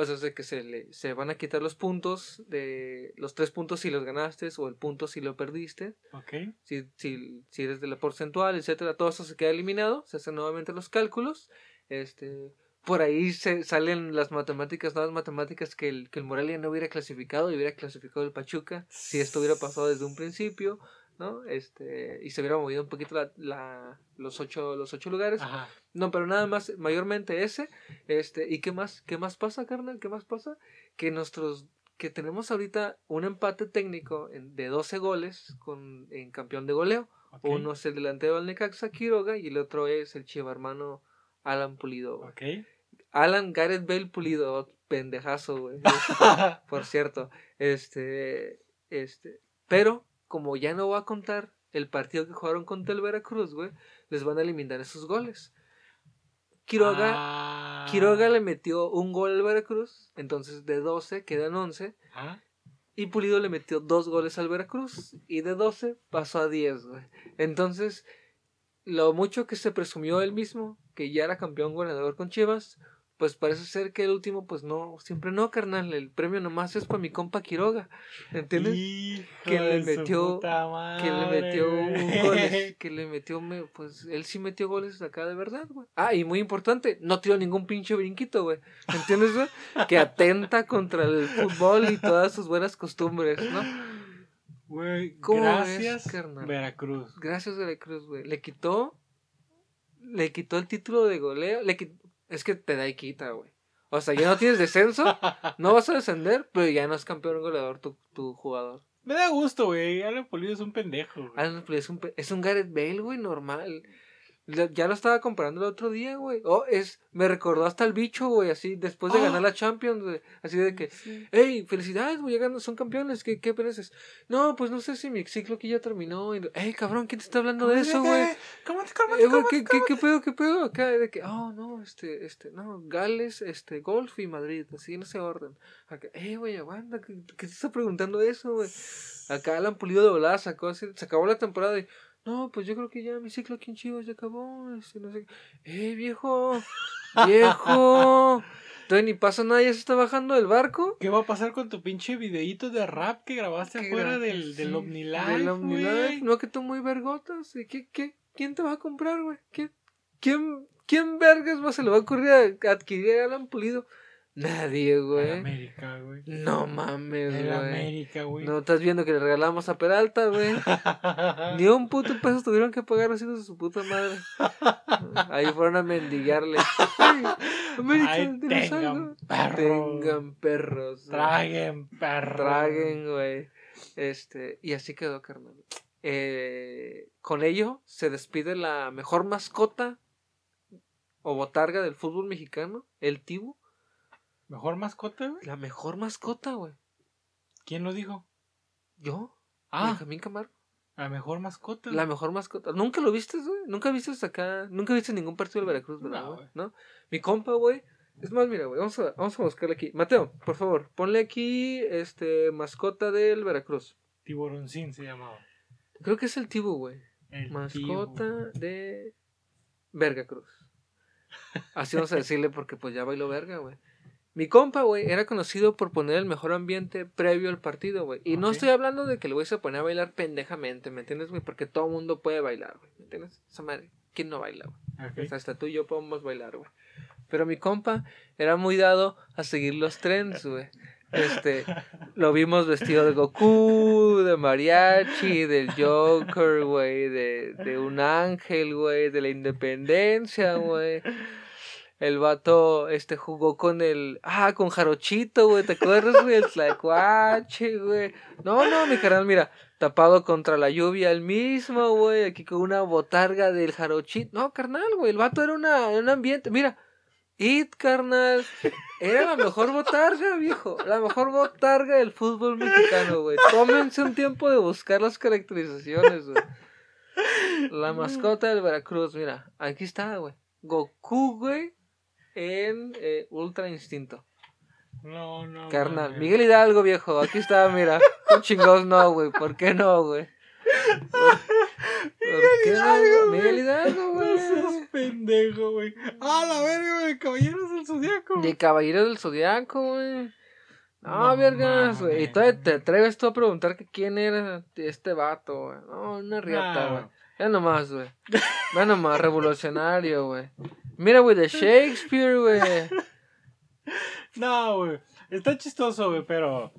O sea, de que se, le, se van a quitar los puntos, de los tres puntos si los ganaste o el punto si lo perdiste, Ok. si, si, si eres de la porcentual, etcétera, todo eso se queda eliminado, se hacen nuevamente los cálculos, este, por ahí se salen las matemáticas, nuevas matemáticas que el, que el Morelia no hubiera clasificado y hubiera clasificado el Pachuca, si esto hubiera pasado desde un principio, ¿no? Este, y se hubiera movido un poquito la, la- los ocho, los ocho lugares. Ajá. No, pero nada más, mayormente ese, este, ¿y qué más, qué más pasa, carnal? ¿Qué más pasa? Que nuestros, que tenemos ahorita un empate técnico en- de 12 goles con, en campeón de goleo. Uno es el delantero del Necaxa, Quiroga, y el otro es el chiva hermano Alan Pulido. Alan Gareth Bale Pulido, pendejazo, güey. Por cierto, este, este, pero como ya no va a contar el partido que jugaron contra el Veracruz, güey, les van a eliminar esos goles. Quiroga, Ah. Quiroga le metió un gol al Veracruz, entonces de 12 quedan 11, Ajá. y Pulido le metió dos goles al Veracruz, y de 12 pasó a 10, güey. Entonces, lo mucho que se presumió él mismo, que ya era campeón ganador con Chivas, pues parece ser que el último, pues no, siempre no, carnal, el premio nomás es para mi compa Quiroga, ¿entiendes? Hijo que le metió- que le metió goles, que le metió, me- pues él sí metió goles acá de verdad, güey. Ah, y muy importante, no tiró ningún pinche brinquito, güey. ¿Entiendes, güey? Que atenta contra el fútbol y todas sus buenas costumbres, ¿no? Güey, ¿Cómo gracias, ves, carnal? Veracruz. Gracias, Veracruz, güey. Le quitó, le quitó el título de goleo, le qui- es que te da y quita, güey. O sea, ya no tienes descenso, no vas a descender, pero ya no es campeón goleador tu, tu jugador. Me da gusto, güey. Alan Pulido es un pendejo, güey. Alan Pulido es un, es un Gareth Bale, güey, normal. Ya lo estaba comparando el otro día, güey. Oh, es, me recordó hasta el bicho, güey, así, después de Oh. ganar la Champions, güey. Así de que, Sí. hey, felicidades, güey, ya son campeones, ¿qué, qué mereces? No, pues no sé si mi ciclo aquí ya terminó. Y, hey, cabrón, ¿quién te está hablando de eso, güey? Cálmate, cálmate, Eh, güey, cálmate, ¿qué, qué, qué pedo, qué pedo? Acá, de que, oh, no, este, este, no, Gales, este, Golf y Madrid, así en ese orden. Acá, eh, güey, aguanta, ¿qué, qué te está preguntando eso, güey? Acá Alan Pulido de volada sacó así, se acabó la temporada y, no, pues yo creo que ya mi ciclo aquí en Chivas ya acabó, este, no sé qué. Eh, viejo, viejo. Entonces ni pasa nada, ya se está bajando del barco. ¿Qué va a pasar con tu pinche videíto de rap que grabaste afuera del, del sí, OmniLife? Del OmniLife, no que tú muy vergotas. ¿Y qué, qué, ¿Quién te va a comprar, güey? ¿Quién, quién, quién vergas va, se le va a ocurrir a adquirir a Alan Pulido? Nadie, güey. América, güey. No mames, güey. América, güey. No estás viendo que le regalamos a Peralta, güey. Ni un puto peso tuvieron que pagar los hijos de su puta madre. Ahí fueron a mendigarle. Ay, América, Ay, tengan algo. perros. Tengan perros. Traguen, perro. Traguen, güey. Este, y así quedó, carnal. Eh, con ello se despide la mejor mascota o botarga del fútbol mexicano, el Tibu. ¿Mejor mascota, güey? La mejor mascota, güey. ¿Quién lo dijo? Yo, Ah, Benjamín Camargo. la mejor mascota. La mejor mascota. ¿Nunca lo viste, güey? ¿Nunca viste acá? ¿Nunca viste ningún partido del Veracruz, verdad, No, güey? ¿No? Mi compa, güey. Es más, mira, güey, vamos a, vamos a buscarle aquí. Mateo, por favor, ponle aquí, este, mascota del Veracruz. Tiburoncín se llamaba. Creo que es el Tibu, güey. Mascota Tibu. de Verga Cruz. Así vamos a decirle porque pues ya bailó verga, güey. Mi compa, güey, era conocido por poner el mejor ambiente previo al partido, güey. Y no estoy hablando de que el güey se ponía a bailar pendejamente, ¿me entiendes, güey? Porque todo mundo puede bailar, güey. ¿Me entiendes? Esa madre, ¿quién no baila, güey? Pues hasta tú y yo podemos bailar, güey. Pero mi compa era muy dado a seguir los trends, güey. Este, lo vimos vestido de Goku, de mariachi, del Joker, güey, de, de un ángel, güey, de la independencia, güey. El vato, este, jugó con el, ah, con Jarochito, güey, ¿te acuerdas, güey? El tlacuache, güey. No, no, mi carnal, mira, tapado contra la lluvia el mismo, güey, aquí con una botarga del Jarochito. No, carnal, güey, el vato era una, un ambiente, mira, It, carnal. Era la mejor botarga, viejo. La mejor botarga del fútbol mexicano, güey. Tómense un tiempo de buscar las caracterizaciones, güey. La mascota del Veracruz, mira. Aquí está, güey. Goku, güey. En eh, Ultra Instinto. No, no. Carnal. mames. Miguel Hidalgo, viejo. Aquí está, mira. Con chingados no, güey. ¿Por qué no, güey? ¿Por, por qué Hidalgo, güey. Miguel Hidalgo, No seas güey. pendejo, güey. Ah, la verga, güey. Caballeros del Zodíaco. De Caballero del Zodiaco, güey. No, No vergas, güey. Y todavía te atreves tú a preguntar que quién era este vato, güey. No, una riata, No. Ya nomás, güey. Ya nomás, revolucionario, güey. Mira, güey, de Shakespeare, güey. No, güey. Está chistoso, güey, pero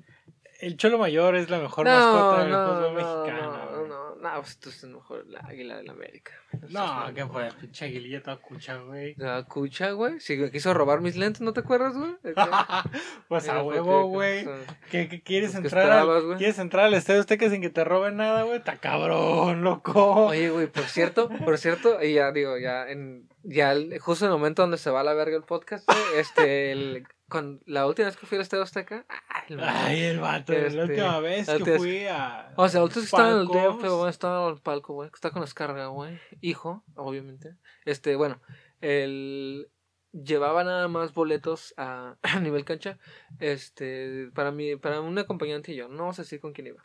el Cholo Mayor es la mejor No, mascota del no, fútbol no, mexicano. no, no, no, pues tú eres mejor la águila de la América. No, ¿qué fue? Pinche aguililla toda cucha, güey. La cucha, güey. Me quiso robar mis lentes, ¿no te acuerdas, güey? pues a huevo, güey. ¿Qué, qué quieres que entrar esperabas, al. ¿Quieres entrar al estadio Azteca sin que te roben nada, güey? Está cabrón, loco. Oye, güey, por cierto, por cierto, y ya digo, ya en ya el- justo en el momento donde se va a la verga el podcast, güey, este, el, con la última vez que fui al Estadio Azteca, el Ay, el vato, Este, la última vez que fui a. O sea, otros que estaban en el DF, güey, estaban en el palco, güey, que está con descarga, güey, hijo, obviamente. Este, bueno, el llevaba nada más boletos a, a nivel cancha, este, para mí, para un acompañante y yo, no sé si con quién iba.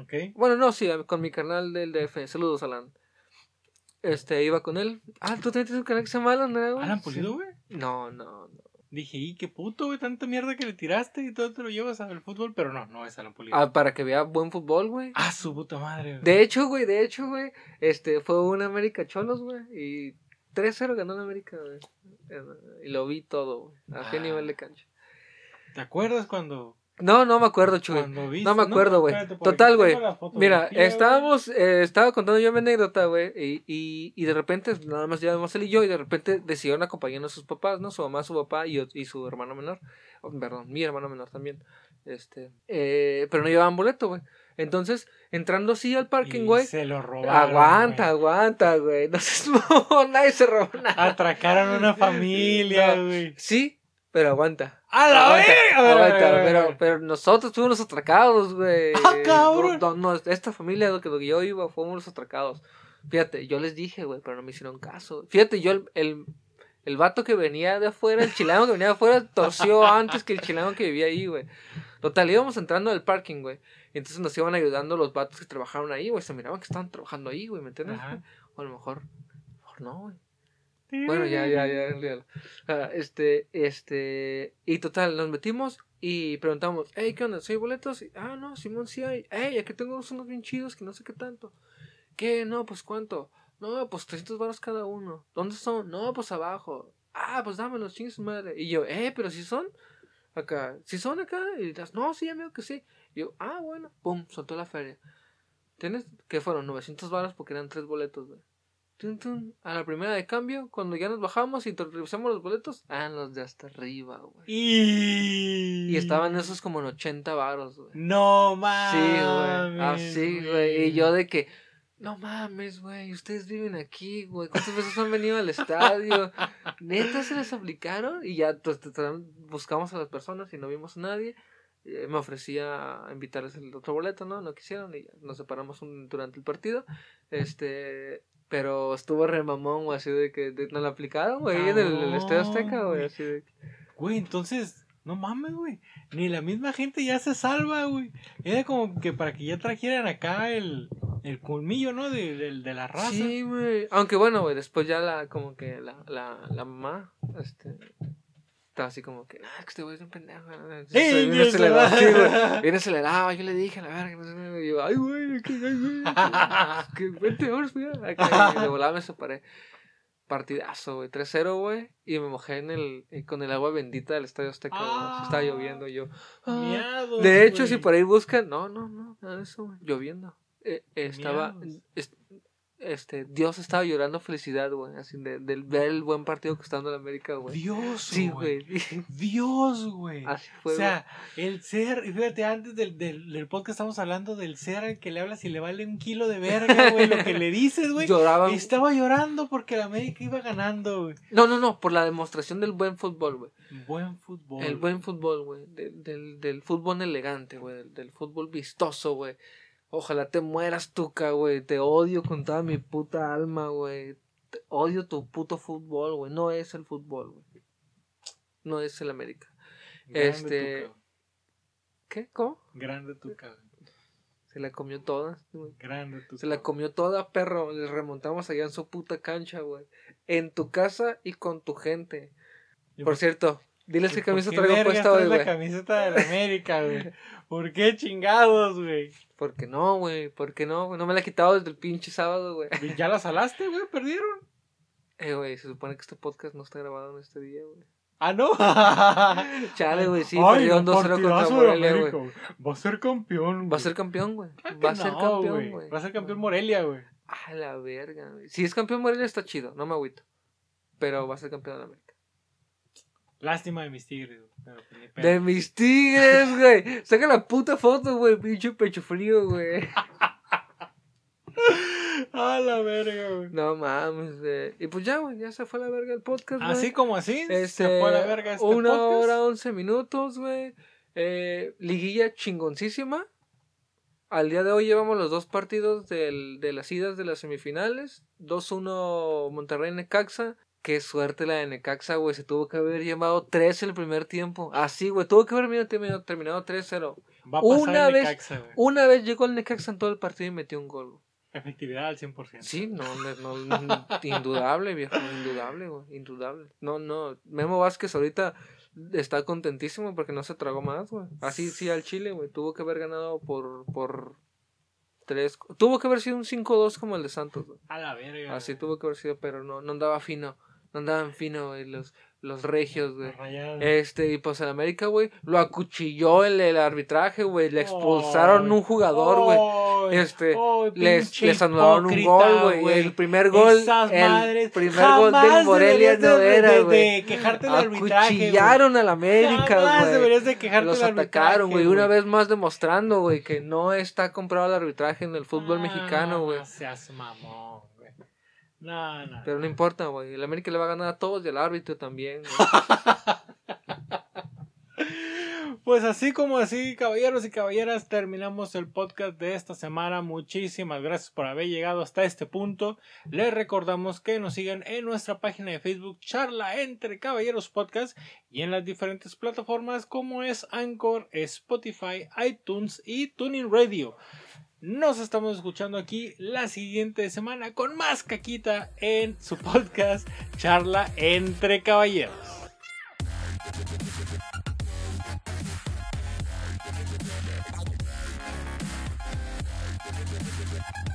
Ok. Bueno, no, sí, con mi carnal del DF, saludos, Alan. Este, iba con él. Ah, ¿tú también tienes un canal que se llama Alan, ¿verdad, güey? ¿Alan Pulido, güey? No, no, no. Dije, y qué puto, güey, tanta mierda que le tiraste y todo te lo llevas al fútbol, pero no, no es Alan Pulido. Ah, para que vea buen fútbol, güey. Ah, su puta madre, güey. De hecho, güey, de hecho, güey, este, fue un América Cholos, güey, y 3-0 ganó el América, güey. Y lo vi todo, güey, a qué Ah. nivel de cancha. ¿Te acuerdas cuando, No, no me acuerdo, Chuy. viste? No me acuerdo, güey. Total, güey. Mira, estábamos, eh, estaba contando yo mi anécdota, güey, y, y, y de repente, nada más llevamos él y yo, y de repente decidieron acompañarnos a sus papás, ¿no? Su mamá, su papá y, y su hermano menor. Oh, perdón, mi hermano menor también. Este, eh, pero no llevaban boleto, güey. Entonces, entrando así al parking, güey. Se lo robaron. Aguanta, aguanta, güey. No mamón, nadie se robó nada. Atracaron una familia, No. güey. Sí, pero aguanta. ¡A la Aguanta, aguanta, pero, nosotros fuimos los atracados, güey. ¡Ah, cabrón! No, no, esta familia lo que, lo que yo iba fuimos los atracados. Fíjate, yo les dije, güey, pero no me hicieron caso. Fíjate, yo el, el, el vato que venía de afuera, el chilango que venía de afuera, torció antes que el chilango que vivía ahí, güey. Total, íbamos entrando al parking, güey. Y entonces nos iban ayudando los vatos que trabajaron ahí, güey. Se miraban que estaban trabajando ahí, güey, ¿me entiendes? Ajá. O a lo mejor, a lo mejor no, güey. Bueno, ya, ya, ya. Ah, este, este, y total, nos metimos y preguntamos, hey, ¿qué onda? ¿Soy boletos? Y, ah, no, Simón, sí hay. Hey, aquí tengo unos bien chidos que no sé qué tanto. ¿Qué? No, pues ¿cuánto? No, pues 300 baros cada uno. ¿Dónde son? No, pues abajo. Ah, pues dámelos, chingue su madre. Y yo, eh, pero si son acá, si son acá. Y dices, no, sí, amigo, que sí. Y yo, ah, bueno, pum, soltó la feria. ¿Tienes? ¿Qué fueron? 900 baros porque eran tres boletos, güey. Tun, tun. A la primera de cambio, cuando ya nos bajamos y revisamos los boletos, ah, los de hasta arriba, güey. Y... Y estaban esos como en 80 varos, güey. No Sí, mames. güey. Así, güey. Y yo de que, no mames, güey, ustedes viven aquí, güey. ¿Cuántas veces han venido al estadio? ¿Neta se les aplicaron? Y ya pues, buscamos a las personas y no vimos a nadie. Eh, me ofrecía invitarles el otro boleto, ¿no? No quisieron y ya nos separamos un- durante el partido. Este, pero estuvo re mamón, güey, así de que de- nos la aplicaron, güey, en el, el Estadio Azteca, güey, así de que- Güey, entonces, No mames, güey. Ni la misma gente ya se salva, güey. Era como que para que ya trajeran acá el, el colmillo, ¿no? De, de, de la raza. Sí, güey. Aunque bueno, güey, después ya la, como que la, la, la mamá, este, estaba así como que, ah, que este güey es un pendejo. ¿no? ¡Ey, viene Dios, acelerado, sí, güey. Viene acelerado, yo le dije a la verga, no sé y yo, ay, güey, que, ay, güey, que vente, vamos, mira. Acá, y de volada me separé. Partidazo, güey, 3-0, güey, y me mojé en el, eh, con el agua bendita del Estadio Azteca, güey. Ah. Sí Estaba lloviendo, yo, ah. Miados, De hecho, si güey. por ahí buscan, no, no, no, nada de eso, güey, lloviendo. Eh, estaba, Miados. es- este, Dios estaba llorando felicidad, güey, así de, del ver el buen partido que está dando la América, güey. Dios, Sí, güey. Dios, güey. Así O fue. sea, el ser, y fíjate, antes del, del, del podcast estamos hablando del ser al que le hablas y le vale un kilo de verga, güey, lo que le dices, güey. Lloraban. Estaba llorando porque la América iba ganando, güey. No, no, no, por la demostración del buen fútbol, güey. Buen fútbol. El buen fútbol, güey. Del, del, del fútbol elegante, güey. Del, del fútbol vistoso, güey. Ojalá te mueras, Tuca, güey. Te odio con toda mi puta alma, güey. Te odio tu puto fútbol, güey. No es el fútbol, güey. No es el América. Grande este- Tuca, güey. ¿Qué? ¿Cómo? Grande Tuca, güey. Se la comió toda, güey. Grande Tuca. Se la comió toda, perro. Les remontamos allá en su puta cancha, güey. En tu casa y con tu gente. ¿Y Por cierto, diles ¿y qué camisa traigo puesta hoy, traes la güey. camiseta de la América, güey. ¿Por qué chingados, güey? ¿Por qué no, güey? ¿Por qué no, güey? No me la he quitado desde el pinche sábado, güey. ¿Ya la salaste, güey? ¿Perdieron? Eh, güey, se supone que este podcast no está grabado en este día, güey. Ah, no. Chale, güey, sí, perdieron 2-0 contra Morelia, güey. Va a ser campeón. Va a güey. ser campeón, güey. Claro Va a ser no, campeón, güey. Va a ser campeón Morelia, güey. A la verga, güey. Si es campeón Morelia está chido, no me agüito. Pero va a ser campeón de América. Lástima de mis tigres, güey. pues. De mis tigres, güey. Saca la puta foto, güey. Pinche pecho frío, güey. A la verga, güey. No mames, güey. Y pues ya, güey, ya se fue a la verga el podcast, güey. Así como así, Este, se fue a la verga este una podcast. hora, once minutos, güey. Eh, liguilla chingoncísima. Al día de hoy llevamos los dos partidos del, de las idas de las semifinales. 2-1 Monterrey-Necaxa. Qué suerte la de Necaxa, güey. Se tuvo que haber llevado 3 en el primer tiempo. Así, güey. Tuvo que haber terminado, terminado, terminado 3-0. Va a pasar una el vez- Necaxa. Una vez llegó el Necaxa en todo el partido y metió un gol. Efectividad al 100%. Sí, no, no, no, no, indudable, viejo, indudable, güey, indudable. No, no, Memo Vázquez ahorita está contentísimo porque no se tragó más, güey. Así sí al Chile, güey, tuvo que haber ganado por, por tres, tuvo que haber sido un 5-2 como el de Santos, güey. A la verga. Así tuvo que haber sido, pero no, no andaba fino, no andaban fino, güey, los, los regios, güey. Este, y pues en América, güey, lo acuchilló el, el arbitraje, güey, le expulsaron Ay. un jugador, güey. Ay, Este, ay, Les, les anularon un gol, güey. El primer gol, Esas el madres, primer gol del Morelia no de- era, güey. Quejarte del arbitraje. Acuchillaron al América, güey. Los atacaron, güey. Una vez más demostrando, güey, que no está comprado el arbitraje en el fútbol Ah, mexicano, güey. Seas mamón. No, no. Pero no importa, güey. El América le va a ganar a todos y al árbitro también. Pues así como así, caballeros y caballeras, terminamos el podcast de esta semana. Muchísimas gracias por haber llegado hasta este punto. Les recordamos que nos sigan en nuestra página de Facebook Charla entre Caballeros Podcast y en las diferentes plataformas como es Anchor, Spotify, iTunes y Tuning Radio. Nos estamos escuchando aquí la siguiente semana con más caquita en su podcast Charla entre Caballeros.